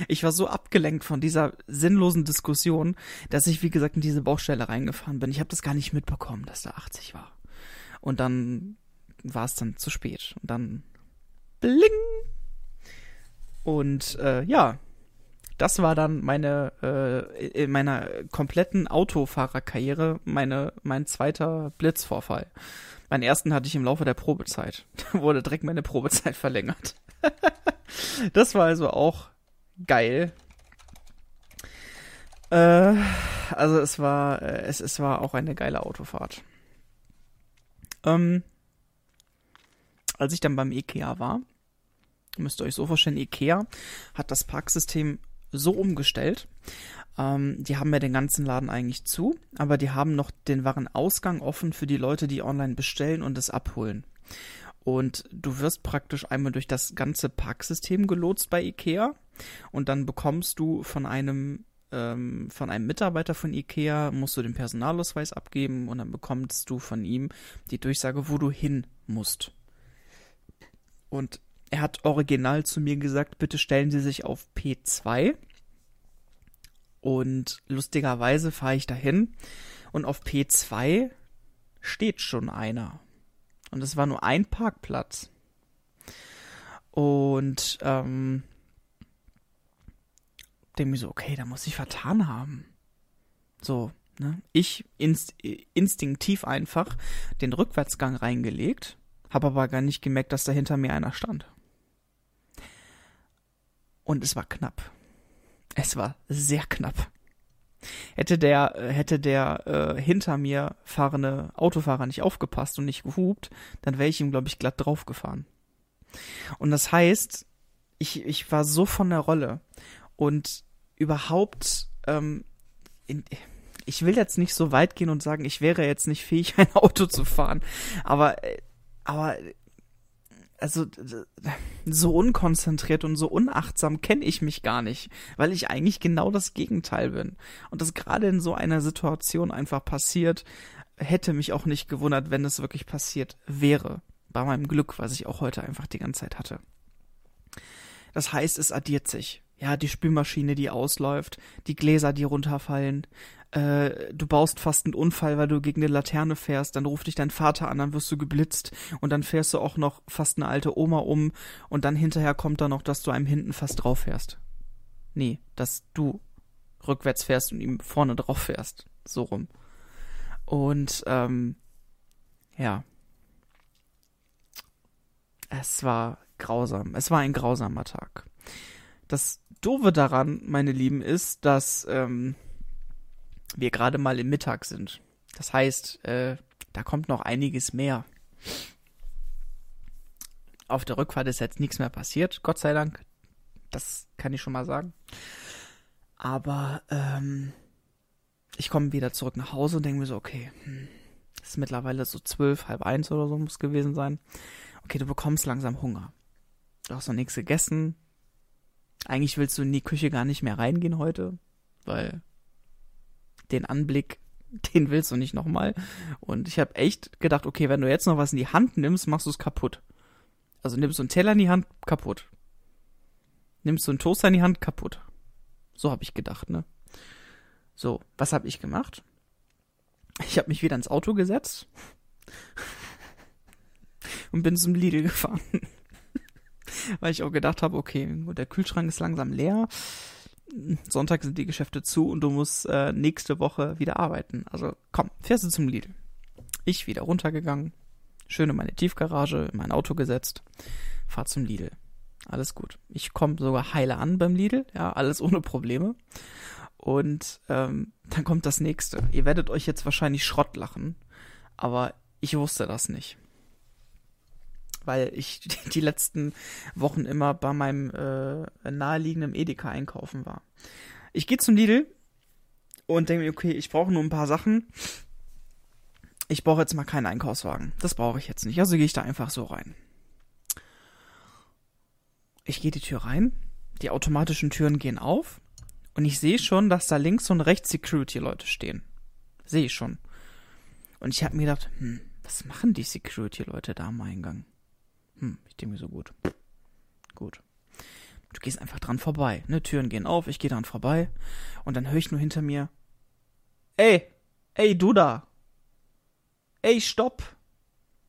ich war so abgelenkt von dieser sinnlosen Diskussion, dass ich, wie gesagt, in diese Baustelle reingefahren bin. Ich habe das gar nicht mitbekommen, dass da 80 war. Und dann war es dann zu spät. Und dann bling. Und äh, ja, Das war dann meine, äh, in meiner kompletten Autofahrerkarriere meine, mein zweiter Blitzvorfall. Meinen ersten hatte ich im Laufe der Probezeit. Da wurde direkt meine Probezeit verlängert. das war also auch geil. Äh, also es war, äh, es, es war auch eine geile Autofahrt. Ähm, als ich dann beim Ikea war, müsst ihr euch so vorstellen, Ikea hat das Parksystem so umgestellt. Ähm, die haben ja den ganzen Laden eigentlich zu, aber die haben noch den Warenausgang offen für die Leute, die online bestellen und es abholen. Und du wirst praktisch einmal durch das ganze Parksystem gelotst bei Ikea und dann bekommst du von einem ähm, von einem Mitarbeiter von Ikea musst du den Personalausweis abgeben und dann bekommst du von ihm die Durchsage, wo du hin musst. Und er hat original zu mir gesagt, bitte stellen Sie sich auf P2. Und lustigerweise fahre ich dahin und auf P2 steht schon einer. Und es war nur ein Parkplatz. Und ähm, denke mir so, okay, da muss ich vertan haben. So, ne? Ich inst instinktiv einfach den Rückwärtsgang reingelegt, habe aber gar nicht gemerkt, dass da hinter mir einer stand. Und es war knapp. Es war sehr knapp. Hätte der, hätte der äh, hinter mir fahrende Autofahrer nicht aufgepasst und nicht gehupt, dann wäre ich ihm, glaube ich, glatt draufgefahren. Und das heißt, ich, ich war so von der Rolle. Und überhaupt, ähm, in, ich will jetzt nicht so weit gehen und sagen, ich wäre jetzt nicht fähig, ein Auto zu fahren. Aber, äh, aber also so unkonzentriert und so unachtsam kenne ich mich gar nicht, weil ich eigentlich genau das Gegenteil bin. Und das gerade in so einer Situation einfach passiert, hätte mich auch nicht gewundert, wenn es wirklich passiert wäre. Bei meinem Glück, was ich auch heute einfach die ganze Zeit hatte. Das heißt, es addiert sich. Ja, die Spülmaschine, die ausläuft, die Gläser, die runterfallen, äh, du baust fast einen Unfall, weil du gegen eine Laterne fährst, dann ruft dich dein Vater an, dann wirst du geblitzt und dann fährst du auch noch fast eine alte Oma um und dann hinterher kommt da noch, dass du einem hinten fast drauf fährst. Nee, dass du rückwärts fährst und ihm vorne drauf fährst. So rum. Und ähm, ja. Es war grausam. Es war ein grausamer Tag. Das Doofe daran, meine Lieben, ist, dass ähm, wir gerade mal im Mittag sind. Das heißt, äh, da kommt noch einiges mehr. Auf der Rückfahrt ist jetzt nichts mehr passiert, Gott sei Dank. Das kann ich schon mal sagen. Aber ähm, ich komme wieder zurück nach Hause und denke mir so, okay, hm, ist mittlerweile so zwölf, halb eins oder so muss gewesen sein. Okay, du bekommst langsam Hunger. Du hast noch nichts gegessen. Eigentlich willst du in die Küche gar nicht mehr reingehen heute, weil den Anblick, den willst du nicht nochmal. Und ich habe echt gedacht, okay, wenn du jetzt noch was in die Hand nimmst, machst du es kaputt. Also nimmst du einen Teller in die Hand, kaputt. Nimmst du einen Toaster in die Hand, kaputt. So habe ich gedacht, ne? So, was habe ich gemacht? Ich habe mich wieder ins Auto gesetzt und bin zum Lidl gefahren. Weil ich auch gedacht habe, okay, der Kühlschrank ist langsam leer. Sonntag sind die Geschäfte zu und du musst äh, nächste Woche wieder arbeiten. Also komm, fährst du zum Lidl. Ich wieder runtergegangen, schön in meine Tiefgarage, in mein Auto gesetzt, fahr zum Lidl. Alles gut. Ich komme sogar heile an beim Lidl, ja, alles ohne Probleme. Und ähm, dann kommt das nächste. Ihr werdet euch jetzt wahrscheinlich Schrott lachen, aber ich wusste das nicht weil ich die letzten Wochen immer bei meinem äh, naheliegenden Edeka einkaufen war. Ich gehe zum Lidl und denke mir, okay, ich brauche nur ein paar Sachen. Ich brauche jetzt mal keinen Einkaufswagen. Das brauche ich jetzt nicht. Also gehe ich da einfach so rein. Ich gehe die Tür rein, die automatischen Türen gehen auf und ich sehe schon, dass da links und rechts Security-Leute stehen. Sehe ich schon. Und ich habe mir gedacht, hm, was machen die Security-Leute da am Eingang? Hm, ich denke mir so gut. Gut. Du gehst einfach dran vorbei. Ne, Türen gehen auf, ich gehe dran vorbei. Und dann höre ich nur hinter mir. Ey, ey, du da. Ey, stopp.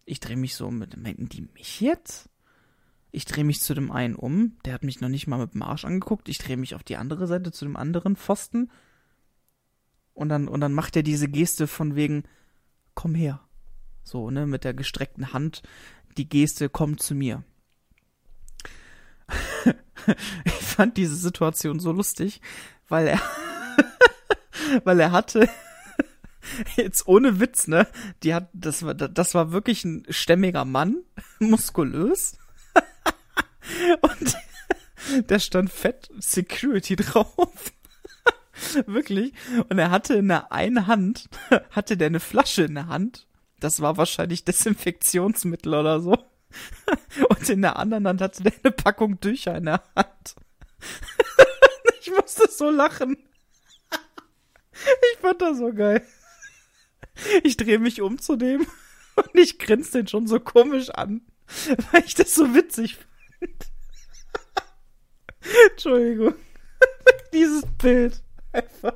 Ich drehe mich so mit. Meinten die mich jetzt? Ich drehe mich zu dem einen um, der hat mich noch nicht mal mit dem Arsch angeguckt. Ich drehe mich auf die andere Seite zu dem anderen Pfosten. Und dann, und dann macht er diese Geste von wegen, komm her. So, ne, mit der gestreckten Hand. Die Geste, komm zu mir. ich fand diese Situation so lustig, weil er, weil er hatte, jetzt ohne Witz, ne, die hat, das war, das war wirklich ein stämmiger Mann, muskulös. Und da stand fett Security drauf. Wirklich. Und er hatte in der einen Hand, hatte der eine Flasche in der Hand. Das war wahrscheinlich Desinfektionsmittel oder so. Und in der anderen Hand hatte der eine Packung Tücher in der Hand. Ich musste so lachen. Ich fand das so geil. Ich drehe mich um zu dem und ich grinse den schon so komisch an, weil ich das so witzig fand. Entschuldigung. Dieses Bild. Einfach.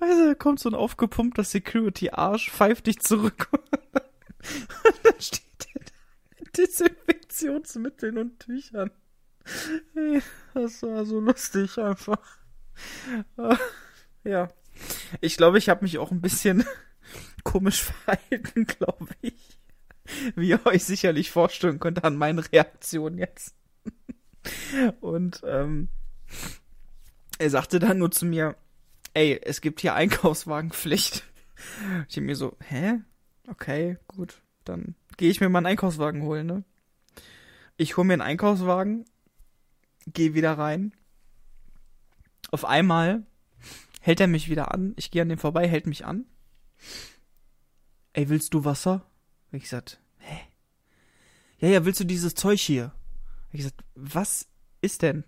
Also, da kommt so ein aufgepumpter Security-Arsch, pfeift dich zurück. Und dann steht der mit Desinfektionsmitteln und Tüchern. Das war so lustig einfach. Ja. Ich glaube, ich habe mich auch ein bisschen komisch verhalten, glaube ich. Wie ihr euch sicherlich vorstellen könnt an meinen Reaktionen jetzt. Und ähm, er sagte dann nur zu mir, ey, es gibt hier Einkaufswagenpflicht. Ich mir so, hä? Okay, gut, dann gehe ich mir mal einen Einkaufswagen holen, ne? Ich hole mir einen Einkaufswagen, gehe wieder rein. Auf einmal hält er mich wieder an. Ich gehe an dem vorbei, hält mich an. Ey, willst du Wasser? Hab ich gesagt, hä? Ja, ja, willst du dieses Zeug hier? Hab ich gesagt, was ist denn?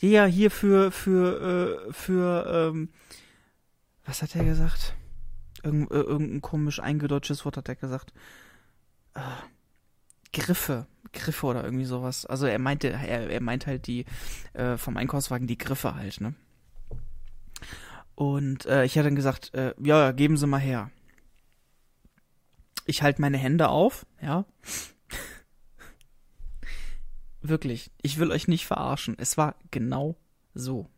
Ja, ja, hier für, für, äh, für, ähm, was hat er gesagt? Irgend, äh, irgendein komisch eingedeutschtes Wort hat er gesagt. Äh, Griffe. Griffe oder irgendwie sowas. Also er meinte, er, er meint halt die, äh, vom Einkaufswagen die Griffe halt, ne? Und äh, ich hatte dann gesagt, äh, ja, geben Sie mal her. Ich halte meine Hände auf, ja. Wirklich, ich will euch nicht verarschen. Es war genau so.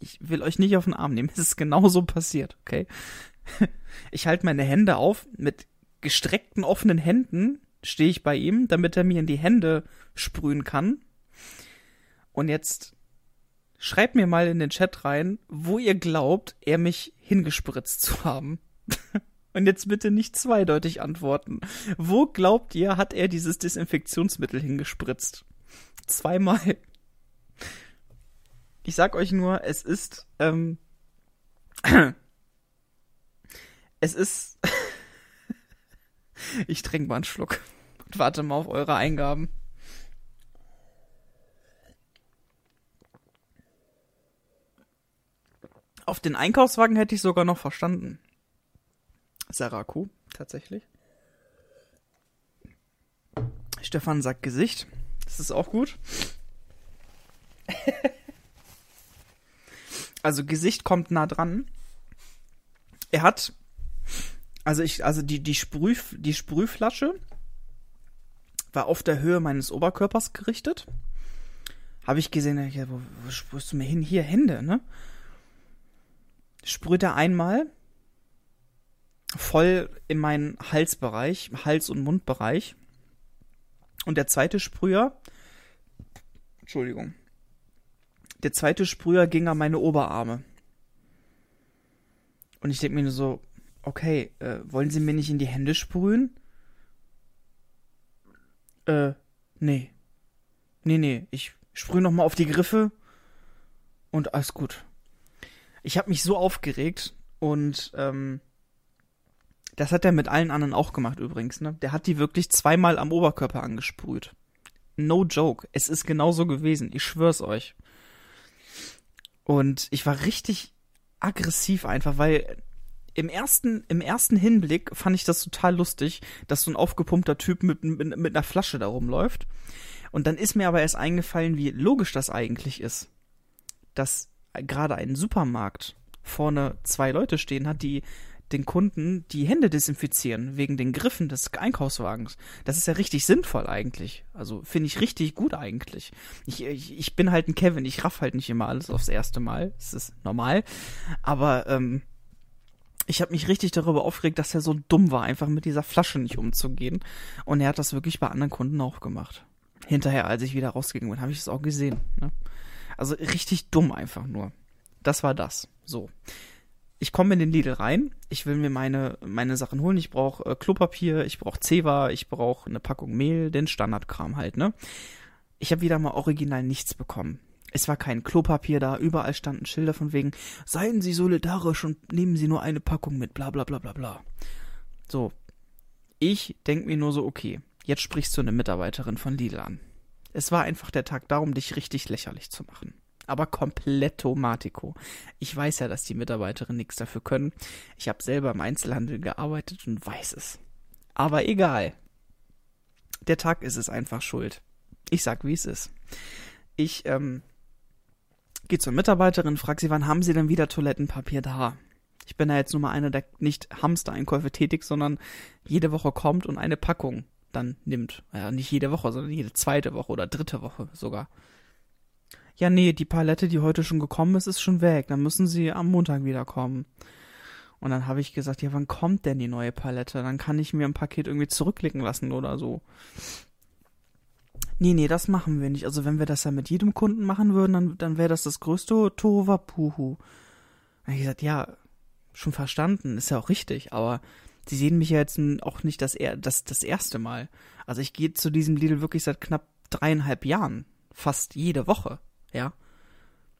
Ich will euch nicht auf den Arm nehmen. Es ist genau so passiert, okay? Ich halte meine Hände auf, mit gestreckten offenen Händen stehe ich bei ihm, damit er mir in die Hände sprühen kann. Und jetzt schreibt mir mal in den Chat rein, wo ihr glaubt, er mich hingespritzt zu haben. Und jetzt bitte nicht zweideutig antworten. Wo glaubt ihr, hat er dieses Desinfektionsmittel hingespritzt? Zweimal. Ich sag euch nur, es ist, ähm, es ist, ich trinke mal einen Schluck und warte mal auf eure Eingaben. Auf den Einkaufswagen hätte ich sogar noch verstanden. Saraku, tatsächlich. Stefan sagt Gesicht. Das ist auch gut. also Gesicht kommt nah dran. Er hat, also ich, also die, die, Sprüh, die Sprühflasche war auf der Höhe meines Oberkörpers gerichtet. Habe ich gesehen, ja, wo, wo sprühst du mir hin? Hier, Hände, ne? Sprüht er einmal voll in meinen Halsbereich, Hals- und Mundbereich. Und der zweite Sprüher, Entschuldigung, der zweite Sprüher ging an meine Oberarme. Und ich denke mir nur so, okay, äh, wollen Sie mir nicht in die Hände sprühen? Äh, nee. Nee, nee, ich sprühe nochmal auf die Griffe und alles gut. Ich habe mich so aufgeregt und ähm, das hat er mit allen anderen auch gemacht übrigens, ne? Der hat die wirklich zweimal am Oberkörper angesprüht. No joke. Es ist genauso gewesen. Ich schwör's euch. Und ich war richtig aggressiv einfach, weil im ersten, im ersten Hinblick fand ich das total lustig, dass so ein aufgepumpter Typ mit, mit, mit einer Flasche da rumläuft. Und dann ist mir aber erst eingefallen, wie logisch das eigentlich ist. Dass gerade ein Supermarkt vorne zwei Leute stehen hat, die den Kunden die Hände desinfizieren wegen den Griffen des Einkaufswagens. Das ist ja richtig sinnvoll eigentlich. Also finde ich richtig gut eigentlich. Ich, ich, ich bin halt ein Kevin, ich raff halt nicht immer alles aufs erste Mal. Das ist normal. Aber ähm, ich habe mich richtig darüber aufgeregt, dass er so dumm war, einfach mit dieser Flasche nicht umzugehen. Und er hat das wirklich bei anderen Kunden auch gemacht. Hinterher, als ich wieder rausgegangen bin, habe ich es auch gesehen. Ne? Also richtig dumm einfach nur. Das war das. So. Ich komme in den Lidl rein. Ich will mir meine, meine Sachen holen. Ich brauche äh, Klopapier, ich brauche Zewa, ich brauche eine Packung Mehl, den Standardkram halt, ne? Ich habe wieder mal original nichts bekommen. Es war kein Klopapier da, überall standen Schilder von wegen, seien Sie solidarisch und nehmen Sie nur eine Packung mit, bla bla bla bla bla. So. Ich denk mir nur so, okay, jetzt sprichst du eine Mitarbeiterin von Lidl an. Es war einfach der Tag darum, dich richtig lächerlich zu machen. Aber komplett tomatico. Ich weiß ja, dass die Mitarbeiterin nichts dafür können. Ich habe selber im Einzelhandel gearbeitet und weiß es. Aber egal. Der Tag ist es einfach schuld. Ich sag, wie es ist. Ich ähm, Geh zur Mitarbeiterin, frag sie, wann haben sie denn wieder Toilettenpapier da? Ich bin da jetzt nur mal einer, der nicht Hamster-Einkäufe tätigt, sondern jede Woche kommt und eine Packung dann nimmt. Ja, nicht jede Woche, sondern jede zweite Woche oder dritte Woche sogar. Ja, nee, die Palette, die heute schon gekommen ist, ist schon weg. Dann müssen sie am Montag wiederkommen. Und dann habe ich gesagt, ja, wann kommt denn die neue Palette? Dann kann ich mir ein Paket irgendwie zurückklicken lassen oder so. Nee, nee, das machen wir nicht. Also wenn wir das ja mit jedem Kunden machen würden, dann, dann wäre das das größte Tohuwapuhu. Dann habe ich gesagt, ja, schon verstanden, ist ja auch richtig, aber sie sehen mich ja jetzt auch nicht das, das, das erste Mal. Also ich gehe zu diesem Lidl wirklich seit knapp dreieinhalb Jahren. Fast jede Woche, ja.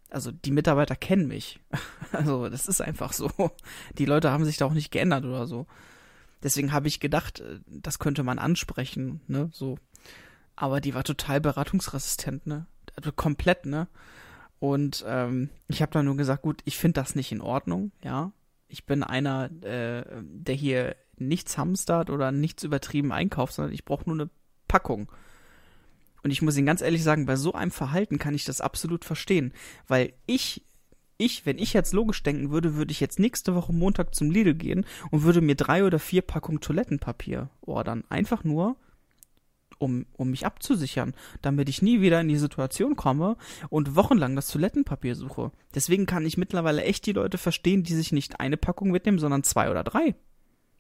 Also die Mitarbeiter kennen mich. Also das ist einfach so. Die Leute haben sich da auch nicht geändert oder so. Deswegen habe ich gedacht, äh, das könnte man ansprechen, ne, so. Aber die war total beratungsresistent, ne? Also komplett, ne? Und ähm, ich habe dann nur gesagt, gut, ich finde das nicht in Ordnung, ja. Ich bin einer, äh, der hier nichts hamstert oder nichts übertrieben einkauft, sondern ich brauche nur eine Packung. Und ich muss Ihnen ganz ehrlich sagen, bei so einem Verhalten kann ich das absolut verstehen, weil ich ich, wenn ich jetzt logisch denken würde, würde ich jetzt nächste Woche Montag zum Lidl gehen und würde mir drei oder vier Packungen Toilettenpapier ordern. Einfach nur, um, um mich abzusichern, damit ich nie wieder in die Situation komme und wochenlang das Toilettenpapier suche. Deswegen kann ich mittlerweile echt die Leute verstehen, die sich nicht eine Packung mitnehmen, sondern zwei oder drei.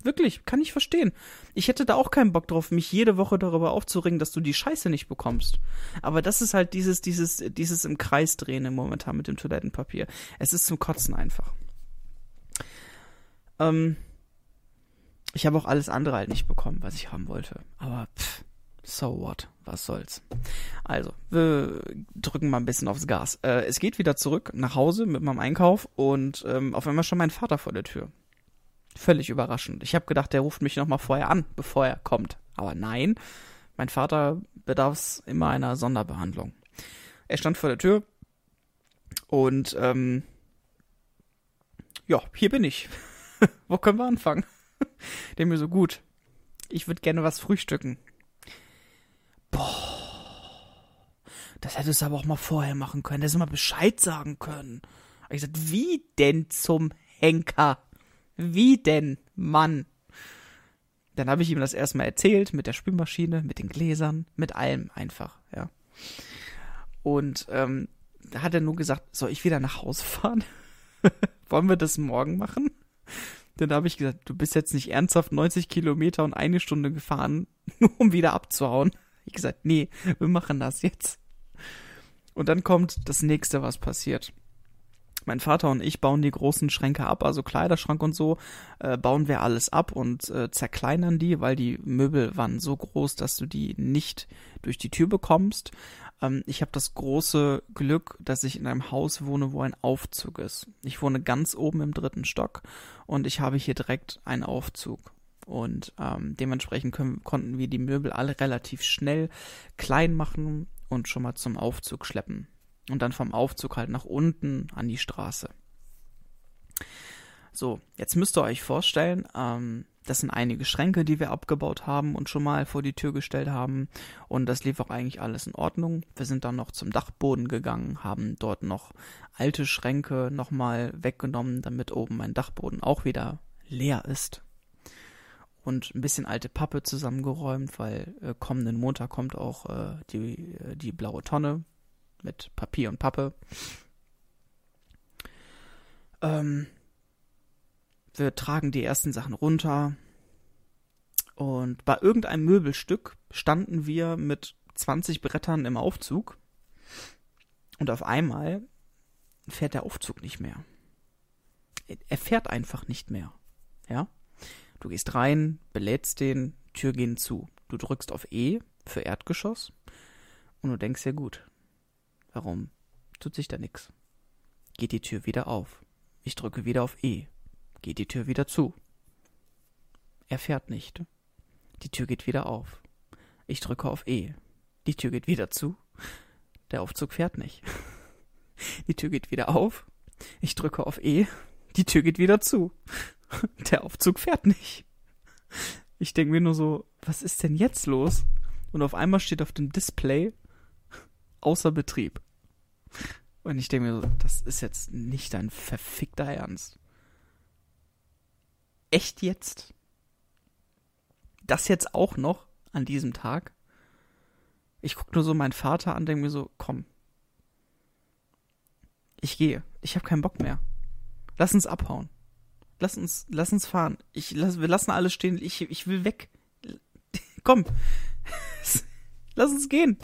Wirklich, kann ich verstehen. Ich hätte da auch keinen Bock drauf, mich jede Woche darüber aufzuringen, dass du die Scheiße nicht bekommst. Aber das ist halt dieses, dieses, dieses im Kreis drehen momentan mit dem Toilettenpapier. Es ist zum Kotzen einfach. Ähm, ich habe auch alles andere halt nicht bekommen, was ich haben wollte. Aber pff, So what? Was soll's? Also, wir drücken mal ein bisschen aufs Gas. Äh, es geht wieder zurück nach Hause mit meinem Einkauf und ähm, auf einmal schon mein Vater vor der Tür. Völlig überraschend. Ich habe gedacht, der ruft mich nochmal vorher an, bevor er kommt. Aber nein, mein Vater bedarf immer einer Sonderbehandlung. Er stand vor der Tür und ähm, ja, hier bin ich. Wo können wir anfangen? Der mir so gut. Ich würde gerne was frühstücken. Boah. Das hättest du aber auch mal vorher machen können. Hättest du mal Bescheid sagen können. Ich gesagt, wie denn zum Henker? Wie denn, Mann? Dann habe ich ihm das erstmal erzählt mit der Spülmaschine, mit den Gläsern, mit allem einfach, ja. Und ähm, da hat er nur gesagt, soll ich wieder nach Hause fahren? Wollen wir das morgen machen? Dann habe ich gesagt, du bist jetzt nicht ernsthaft 90 Kilometer und eine Stunde gefahren, nur um wieder abzuhauen. Ich gesagt, nee, wir machen das jetzt. Und dann kommt das nächste, was passiert. Mein Vater und ich bauen die großen Schränke ab, also Kleiderschrank und so, äh, bauen wir alles ab und äh, zerkleinern die, weil die Möbel waren so groß, dass du die nicht durch die Tür bekommst. Ähm, ich habe das große Glück, dass ich in einem Haus wohne, wo ein Aufzug ist. Ich wohne ganz oben im dritten Stock und ich habe hier direkt einen Aufzug. Und ähm, dementsprechend können, konnten wir die Möbel alle relativ schnell klein machen und schon mal zum Aufzug schleppen. Und dann vom Aufzug halt nach unten an die Straße. So, jetzt müsst ihr euch vorstellen, ähm, das sind einige Schränke, die wir abgebaut haben und schon mal vor die Tür gestellt haben. Und das lief auch eigentlich alles in Ordnung. Wir sind dann noch zum Dachboden gegangen, haben dort noch alte Schränke nochmal weggenommen, damit oben mein Dachboden auch wieder leer ist. Und ein bisschen alte Pappe zusammengeräumt, weil äh, kommenden Montag kommt auch äh, die, äh, die blaue Tonne mit Papier und Pappe. Ähm, wir tragen die ersten Sachen runter. Und bei irgendeinem Möbelstück standen wir mit 20 Brettern im Aufzug. Und auf einmal fährt der Aufzug nicht mehr. Er fährt einfach nicht mehr. Ja? Du gehst rein, belädst den, Tür gehen zu. Du drückst auf E für Erdgeschoss und du denkst ja gut. Warum tut sich da nichts? Geht die Tür wieder auf. Ich drücke wieder auf E. Geht die Tür wieder zu. Er fährt nicht. Die Tür geht wieder auf. Ich drücke auf E. Die Tür geht wieder zu. Der Aufzug fährt nicht. Die Tür geht wieder auf. Ich drücke auf E. Die Tür geht wieder zu. Der Aufzug fährt nicht. Ich denke mir nur so, was ist denn jetzt los? Und auf einmal steht auf dem Display außer Betrieb. Und ich denke mir so, das ist jetzt nicht dein verfickter Ernst. Echt jetzt? Das jetzt auch noch an diesem Tag? Ich gucke nur so meinen Vater an, denke mir so, komm. Ich gehe. Ich habe keinen Bock mehr. Lass uns abhauen. Lass uns, lass uns fahren. Ich, lass, wir lassen alles stehen. Ich, ich will weg. Komm. lass uns gehen.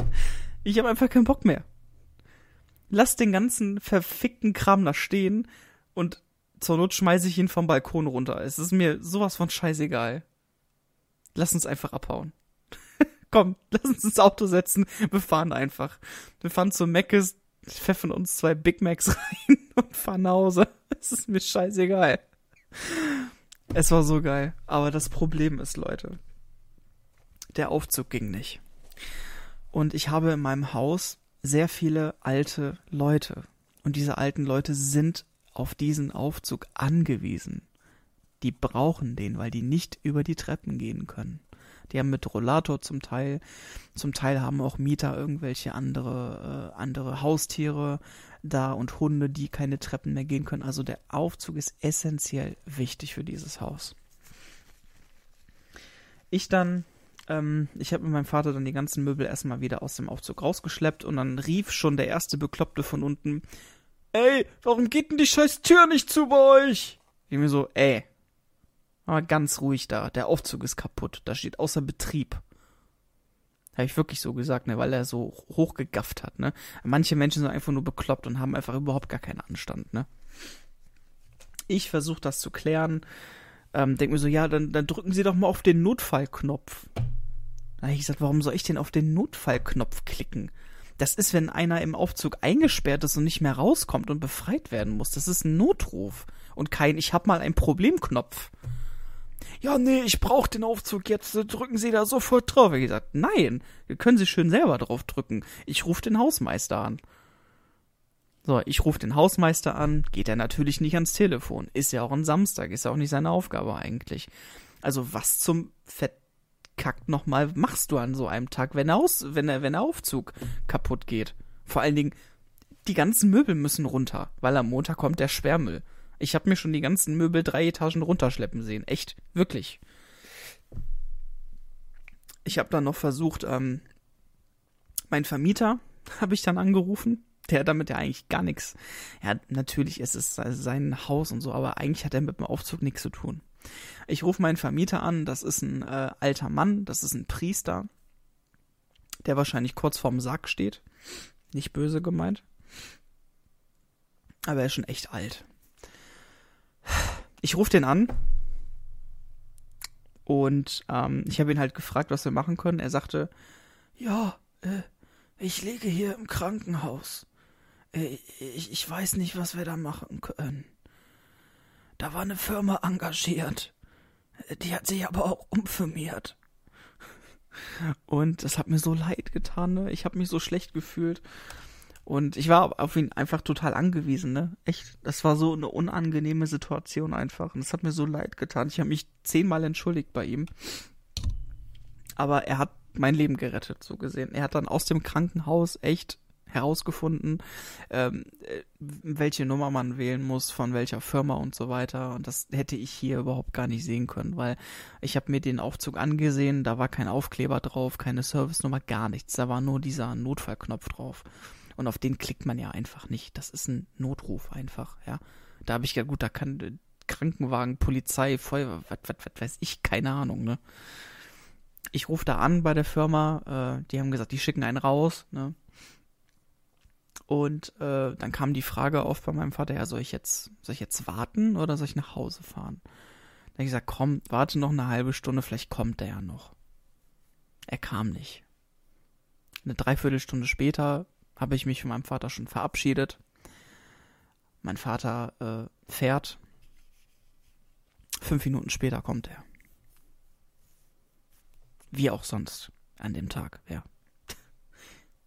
Ich habe einfach keinen Bock mehr. Lass den ganzen verfickten Kram da stehen und zur Not schmeiße ich ihn vom Balkon runter. Es ist mir sowas von scheißegal. Lass uns einfach abhauen. Komm, lass uns ins Auto setzen. Wir fahren einfach. Wir fahren zu Meckes, pfeffern uns zwei Big Macs rein und fahren nach Hause. Es ist mir scheißegal. Es war so geil. Aber das Problem ist, Leute, der Aufzug ging nicht. Und ich habe in meinem Haus sehr viele alte Leute. Und diese alten Leute sind auf diesen Aufzug angewiesen. Die brauchen den, weil die nicht über die Treppen gehen können. Die haben mit Rollator zum Teil, zum Teil haben auch Mieter irgendwelche andere, äh, andere Haustiere da und Hunde, die keine Treppen mehr gehen können. Also der Aufzug ist essentiell wichtig für dieses Haus. Ich dann ähm, ich habe mit meinem Vater dann die ganzen Möbel erstmal wieder aus dem Aufzug rausgeschleppt und dann rief schon der erste Bekloppte von unten, ey, warum geht denn die scheiß Tür nicht zu bei euch? Ich mir so, ey, aber ganz ruhig da, der Aufzug ist kaputt, da steht außer Betrieb. Habe ich wirklich so gesagt, ne, weil er so hochgegafft hat, ne. Manche Menschen sind einfach nur bekloppt und haben einfach überhaupt gar keinen Anstand, ne. Ich versuche das zu klären, ähm, denk mir so, ja, dann, dann drücken Sie doch mal auf den Notfallknopf. Da habe ich gesagt, warum soll ich denn auf den Notfallknopf klicken? Das ist, wenn einer im Aufzug eingesperrt ist und nicht mehr rauskommt und befreit werden muss. Das ist ein Notruf und kein Ich hab mal ein Problemknopf. Ja, nee, ich brauch den Aufzug jetzt, drücken Sie da sofort drauf. Ich gesagt, nein, können Sie schön selber drauf drücken. Ich rufe den Hausmeister an. So, ich rufe den Hausmeister an, geht er natürlich nicht ans Telefon. Ist ja auch ein Samstag, ist ja auch nicht seine Aufgabe eigentlich. Also was zum Fett verkackt nochmal machst du an so einem Tag, wenn, aus, wenn, der, wenn der Aufzug kaputt geht? Vor allen Dingen, die ganzen Möbel müssen runter, weil am Montag kommt der Sperrmüll. Ich habe mir schon die ganzen Möbel drei Etagen runterschleppen sehen. Echt, wirklich. Ich habe dann noch versucht, ähm, mein Vermieter habe ich dann angerufen. Der damit ja eigentlich gar nichts. Ja, natürlich ist es sein Haus und so, aber eigentlich hat er mit dem Aufzug nichts zu tun. Ich rufe meinen Vermieter an, das ist ein äh, alter Mann, das ist ein Priester, der wahrscheinlich kurz vorm Sack steht. Nicht böse gemeint. Aber er ist schon echt alt. Ich rufe den an und ähm, ich habe ihn halt gefragt, was wir machen können. Er sagte, ja, äh, ich liege hier im Krankenhaus. Äh, ich, ich weiß nicht, was wir da machen können. Da war eine Firma engagiert. Die hat sich aber auch umfirmiert. Und das hat mir so leid getan, ne? Ich habe mich so schlecht gefühlt. Und ich war auf ihn einfach total angewiesen, ne? Echt, das war so eine unangenehme Situation einfach. Und es hat mir so leid getan. Ich habe mich zehnmal entschuldigt bei ihm. Aber er hat mein Leben gerettet, so gesehen. Er hat dann aus dem Krankenhaus echt herausgefunden, ähm, äh, welche Nummer man wählen muss, von welcher Firma und so weiter. Und das hätte ich hier überhaupt gar nicht sehen können, weil ich habe mir den Aufzug angesehen, da war kein Aufkleber drauf, keine Servicenummer, gar nichts. Da war nur dieser Notfallknopf drauf. Und auf den klickt man ja einfach nicht. Das ist ein Notruf einfach, ja. Da habe ich ja gut, da kann äh, Krankenwagen, Polizei, Feuerwehr, was, was, was weiß ich, keine Ahnung, ne. Ich rufe da an bei der Firma, äh, die haben gesagt, die schicken einen raus, ne. Und äh, dann kam die Frage auf bei meinem Vater, ja, soll ich jetzt, soll ich jetzt warten oder soll ich nach Hause fahren? Dann habe ich gesagt, komm, warte noch eine halbe Stunde, vielleicht kommt er ja noch. Er kam nicht. Eine Dreiviertelstunde später habe ich mich von meinem Vater schon verabschiedet. Mein Vater äh, fährt. Fünf Minuten später kommt er. Wie auch sonst an dem Tag, ja.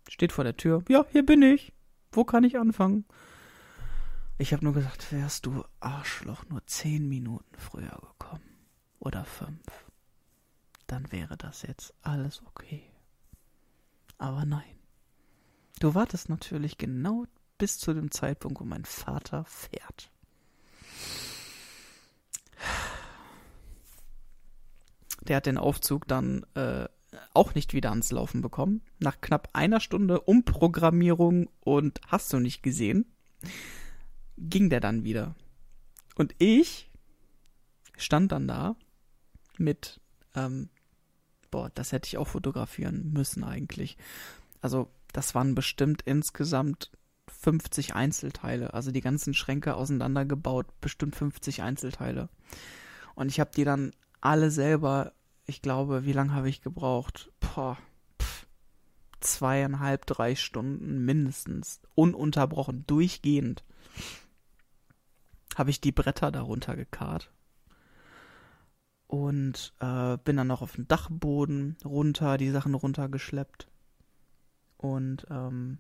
Steht vor der Tür. Ja, hier bin ich. Wo kann ich anfangen? Ich habe nur gesagt, wärst du Arschloch nur zehn Minuten früher gekommen. Oder fünf. Dann wäre das jetzt alles okay. Aber nein. Du wartest natürlich genau bis zu dem Zeitpunkt, wo mein Vater fährt. Der hat den Aufzug dann äh, auch nicht wieder ans Laufen bekommen. Nach knapp einer Stunde Umprogrammierung und hast du nicht gesehen, ging der dann wieder. Und ich stand dann da mit, ähm, boah, das hätte ich auch fotografieren müssen eigentlich. Also das waren bestimmt insgesamt 50 Einzelteile, also die ganzen Schränke auseinandergebaut, bestimmt 50 Einzelteile. Und ich habe die dann alle selber, ich glaube, wie lange habe ich gebraucht? Boah, pff, zweieinhalb, drei Stunden mindestens, ununterbrochen, durchgehend, habe ich die Bretter darunter gekarrt. Und äh, bin dann noch auf den Dachboden runter, die Sachen runtergeschleppt. Und ähm,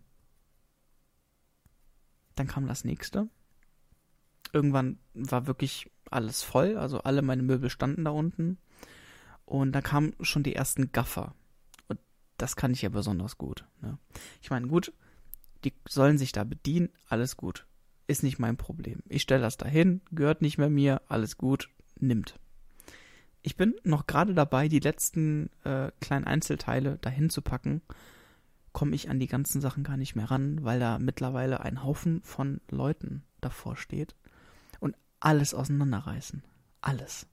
dann kam das nächste. Irgendwann war wirklich alles voll, also alle meine Möbel standen da unten. Und dann kamen schon die ersten Gaffer. Und das kann ich ja besonders gut. Ne? Ich meine, gut, die sollen sich da bedienen, alles gut. Ist nicht mein Problem. Ich stelle das dahin, gehört nicht mehr mir, alles gut, nimmt. Ich bin noch gerade dabei, die letzten äh, kleinen Einzelteile dahin zu packen komme ich an die ganzen Sachen gar nicht mehr ran, weil da mittlerweile ein Haufen von Leuten davor steht und alles auseinanderreißen. Alles.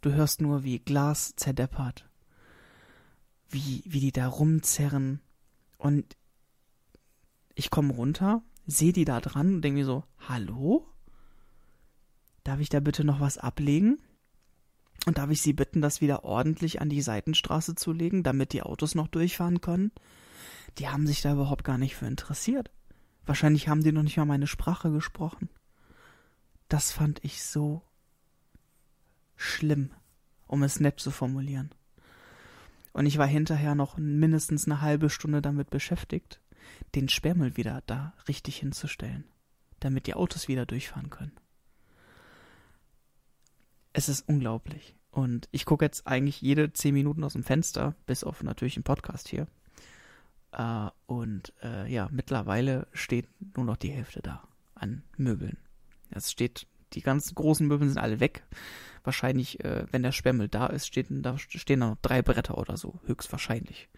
Du hörst nur, wie Glas zerdeppert, wie, wie die da rumzerren und ich komme runter, sehe die da dran und denke mir so, hallo? Darf ich da bitte noch was ablegen? Und darf ich Sie bitten, das wieder ordentlich an die Seitenstraße zu legen, damit die Autos noch durchfahren können? die haben sich da überhaupt gar nicht für interessiert. Wahrscheinlich haben die noch nicht mal meine Sprache gesprochen. Das fand ich so schlimm, um es nett zu formulieren. Und ich war hinterher noch mindestens eine halbe Stunde damit beschäftigt, den Sperrmüll wieder da richtig hinzustellen, damit die Autos wieder durchfahren können. Es ist unglaublich. Und ich gucke jetzt eigentlich jede zehn Minuten aus dem Fenster, bis auf natürlich einen Podcast hier. Äh, und äh, ja, mittlerweile steht nur noch die Hälfte da an Möbeln. Es steht, die ganz großen Möbel sind alle weg. Wahrscheinlich, äh, wenn der Sperrmüll da ist, steht, da stehen da noch drei Bretter oder so, höchstwahrscheinlich.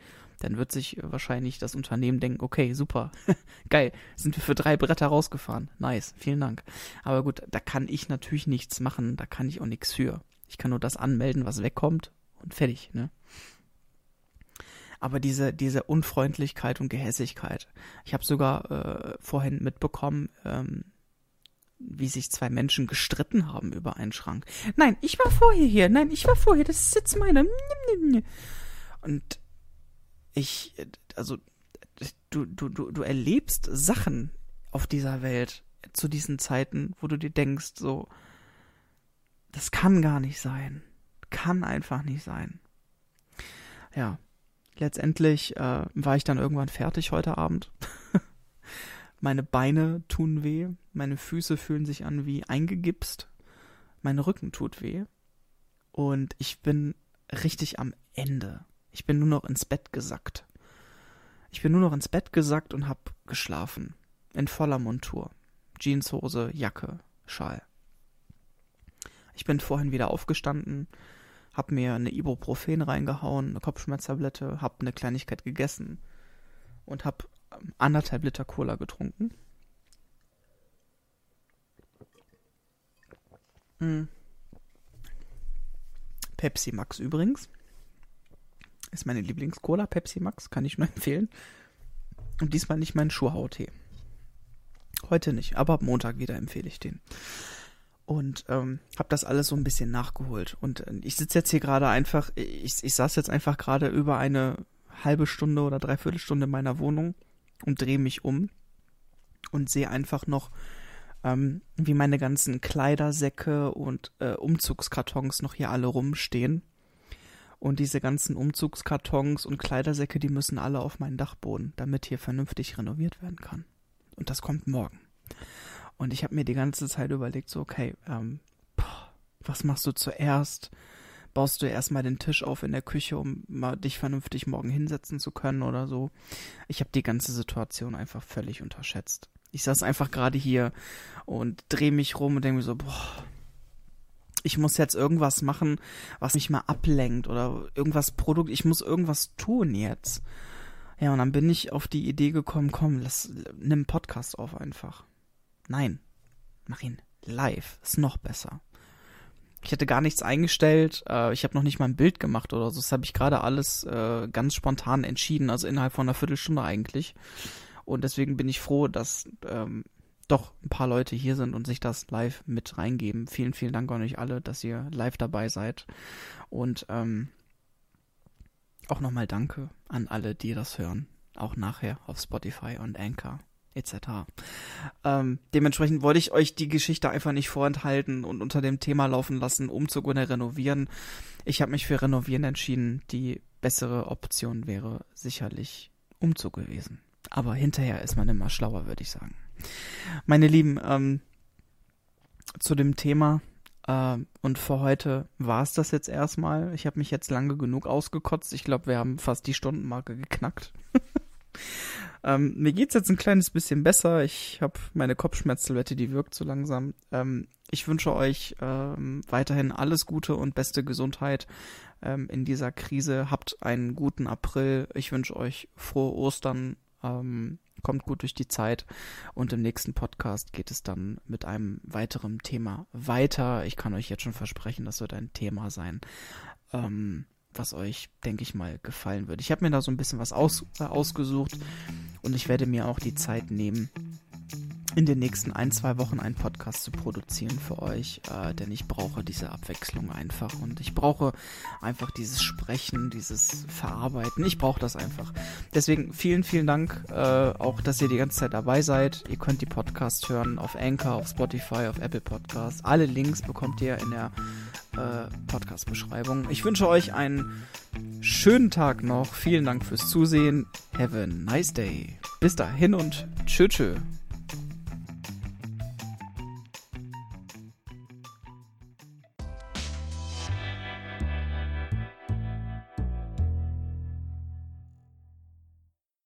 Dann wird sich wahrscheinlich das Unternehmen denken, okay, super, geil, sind wir für drei Bretter rausgefahren. Nice, vielen Dank. Aber gut, da kann ich natürlich nichts machen, da kann ich auch nichts für. Ich kann nur das anmelden, was wegkommt und fertig, ne? aber diese, diese Unfreundlichkeit und Gehässigkeit. Ich habe sogar äh, vorhin mitbekommen, ähm, wie sich zwei Menschen gestritten haben über einen Schrank. Nein, ich war vorher hier. Nein, ich war vorher. Das ist jetzt meine. Und ich, also, du, du, du, du erlebst Sachen auf dieser Welt zu diesen Zeiten, wo du dir denkst, so, das kann gar nicht sein. Kann einfach nicht sein. Ja, letztendlich äh, war ich dann irgendwann fertig heute Abend. meine Beine tun weh, meine Füße fühlen sich an wie eingegipst, mein Rücken tut weh und ich bin richtig am Ende. Ich bin nur noch ins Bett gesackt. Ich bin nur noch ins Bett gesackt und hab geschlafen. In voller Montur. Jeanshose, Jacke, Schal. Ich bin vorhin wieder aufgestanden, hab mir eine Ibuprofen reingehauen, eine Kopfschmerztablette, hab eine Kleinigkeit gegessen und hab anderthalb Liter Cola getrunken. Hm. Pepsi Max übrigens. Ist meine Lieblings-Cola, Pepsi Max, kann ich nur empfehlen. Und diesmal nicht mein Schuhhautee. Heute nicht, aber ab Montag wieder empfehle ich den. Und ähm, habe das alles so ein bisschen nachgeholt. Und äh, ich sitze jetzt hier gerade einfach, ich, ich saß jetzt einfach gerade über eine halbe Stunde oder dreiviertel Stunde in meiner Wohnung und drehe mich um und sehe einfach noch, ähm, wie meine ganzen Kleidersäcke und äh, Umzugskartons noch hier alle rumstehen. Und diese ganzen Umzugskartons und Kleidersäcke, die müssen alle auf meinen Dachboden, damit hier vernünftig renoviert werden kann. Und das kommt morgen. Und ich habe mir die ganze Zeit überlegt, so, okay, ähm, was machst du zuerst? Baust du erstmal den Tisch auf in der Küche, um mal dich vernünftig morgen hinsetzen zu können oder so? Ich habe die ganze Situation einfach völlig unterschätzt. Ich saß einfach gerade hier und drehe mich rum und denke mir so, boah, ich muss jetzt irgendwas machen, was mich mal ablenkt oder irgendwas Produkt, ich muss irgendwas tun jetzt. Ja, und dann bin ich auf die Idee gekommen, komm, lass, nimm Podcast auf einfach. Nein, mach ihn live, ist noch besser. Ich hätte gar nichts eingestellt, äh, ich habe noch nicht mal ein Bild gemacht oder so, das habe ich gerade alles äh, ganz spontan entschieden, also innerhalb von einer Viertelstunde eigentlich. Und deswegen bin ich froh, dass ähm, doch ein paar Leute hier sind und sich das live mit reingeben. Vielen, vielen Dank an euch alle, dass ihr live dabei seid. Und ähm, auch nochmal Danke an alle, die das hören. Auch nachher auf Spotify und Anchor etc. Ähm, dementsprechend wollte ich euch die Geschichte einfach nicht vorenthalten und unter dem Thema laufen lassen, Umzug oder renovieren. Ich habe mich für renovieren entschieden. Die bessere Option wäre sicherlich Umzug gewesen. Aber hinterher ist man immer schlauer, würde ich sagen. Meine Lieben, ähm, zu dem Thema äh, und für heute war es das jetzt erstmal. Ich habe mich jetzt lange genug ausgekotzt. Ich glaube, wir haben fast die Stundenmarke geknackt. ähm, mir geht's jetzt ein kleines bisschen besser. Ich habe meine Kopfschmerztablette, die wirkt so langsam. Ähm, ich wünsche euch ähm, weiterhin alles Gute und beste Gesundheit ähm, in dieser Krise. Habt einen guten April. Ich wünsche euch frohe Ostern ähm, kommt gut durch die Zeit und im nächsten Podcast geht es dann mit einem weiteren Thema weiter. Ich kann euch jetzt schon versprechen, das wird ein Thema sein, ähm, was euch, denke ich mal, gefallen wird. Ich habe mir da so ein bisschen was aus, äh, ausgesucht und ich werde mir auch die Zeit nehmen, in den nächsten ein, zwei Wochen einen Podcast zu produzieren für euch, äh, denn ich brauche diese Abwechslung einfach und ich brauche einfach dieses Sprechen, dieses Verarbeiten. Ich brauche das einfach. Deswegen vielen, vielen Dank äh, auch, dass ihr die ganze Zeit dabei seid. Ihr könnt die Podcasts hören auf Anchor, auf Spotify, auf Apple Podcasts. Alle Links bekommt ihr in der äh, Podcast-Beschreibung. Ich wünsche euch einen schönen Tag noch. Vielen Dank fürs Zusehen. Have a nice day. Bis dahin und tschö tschö.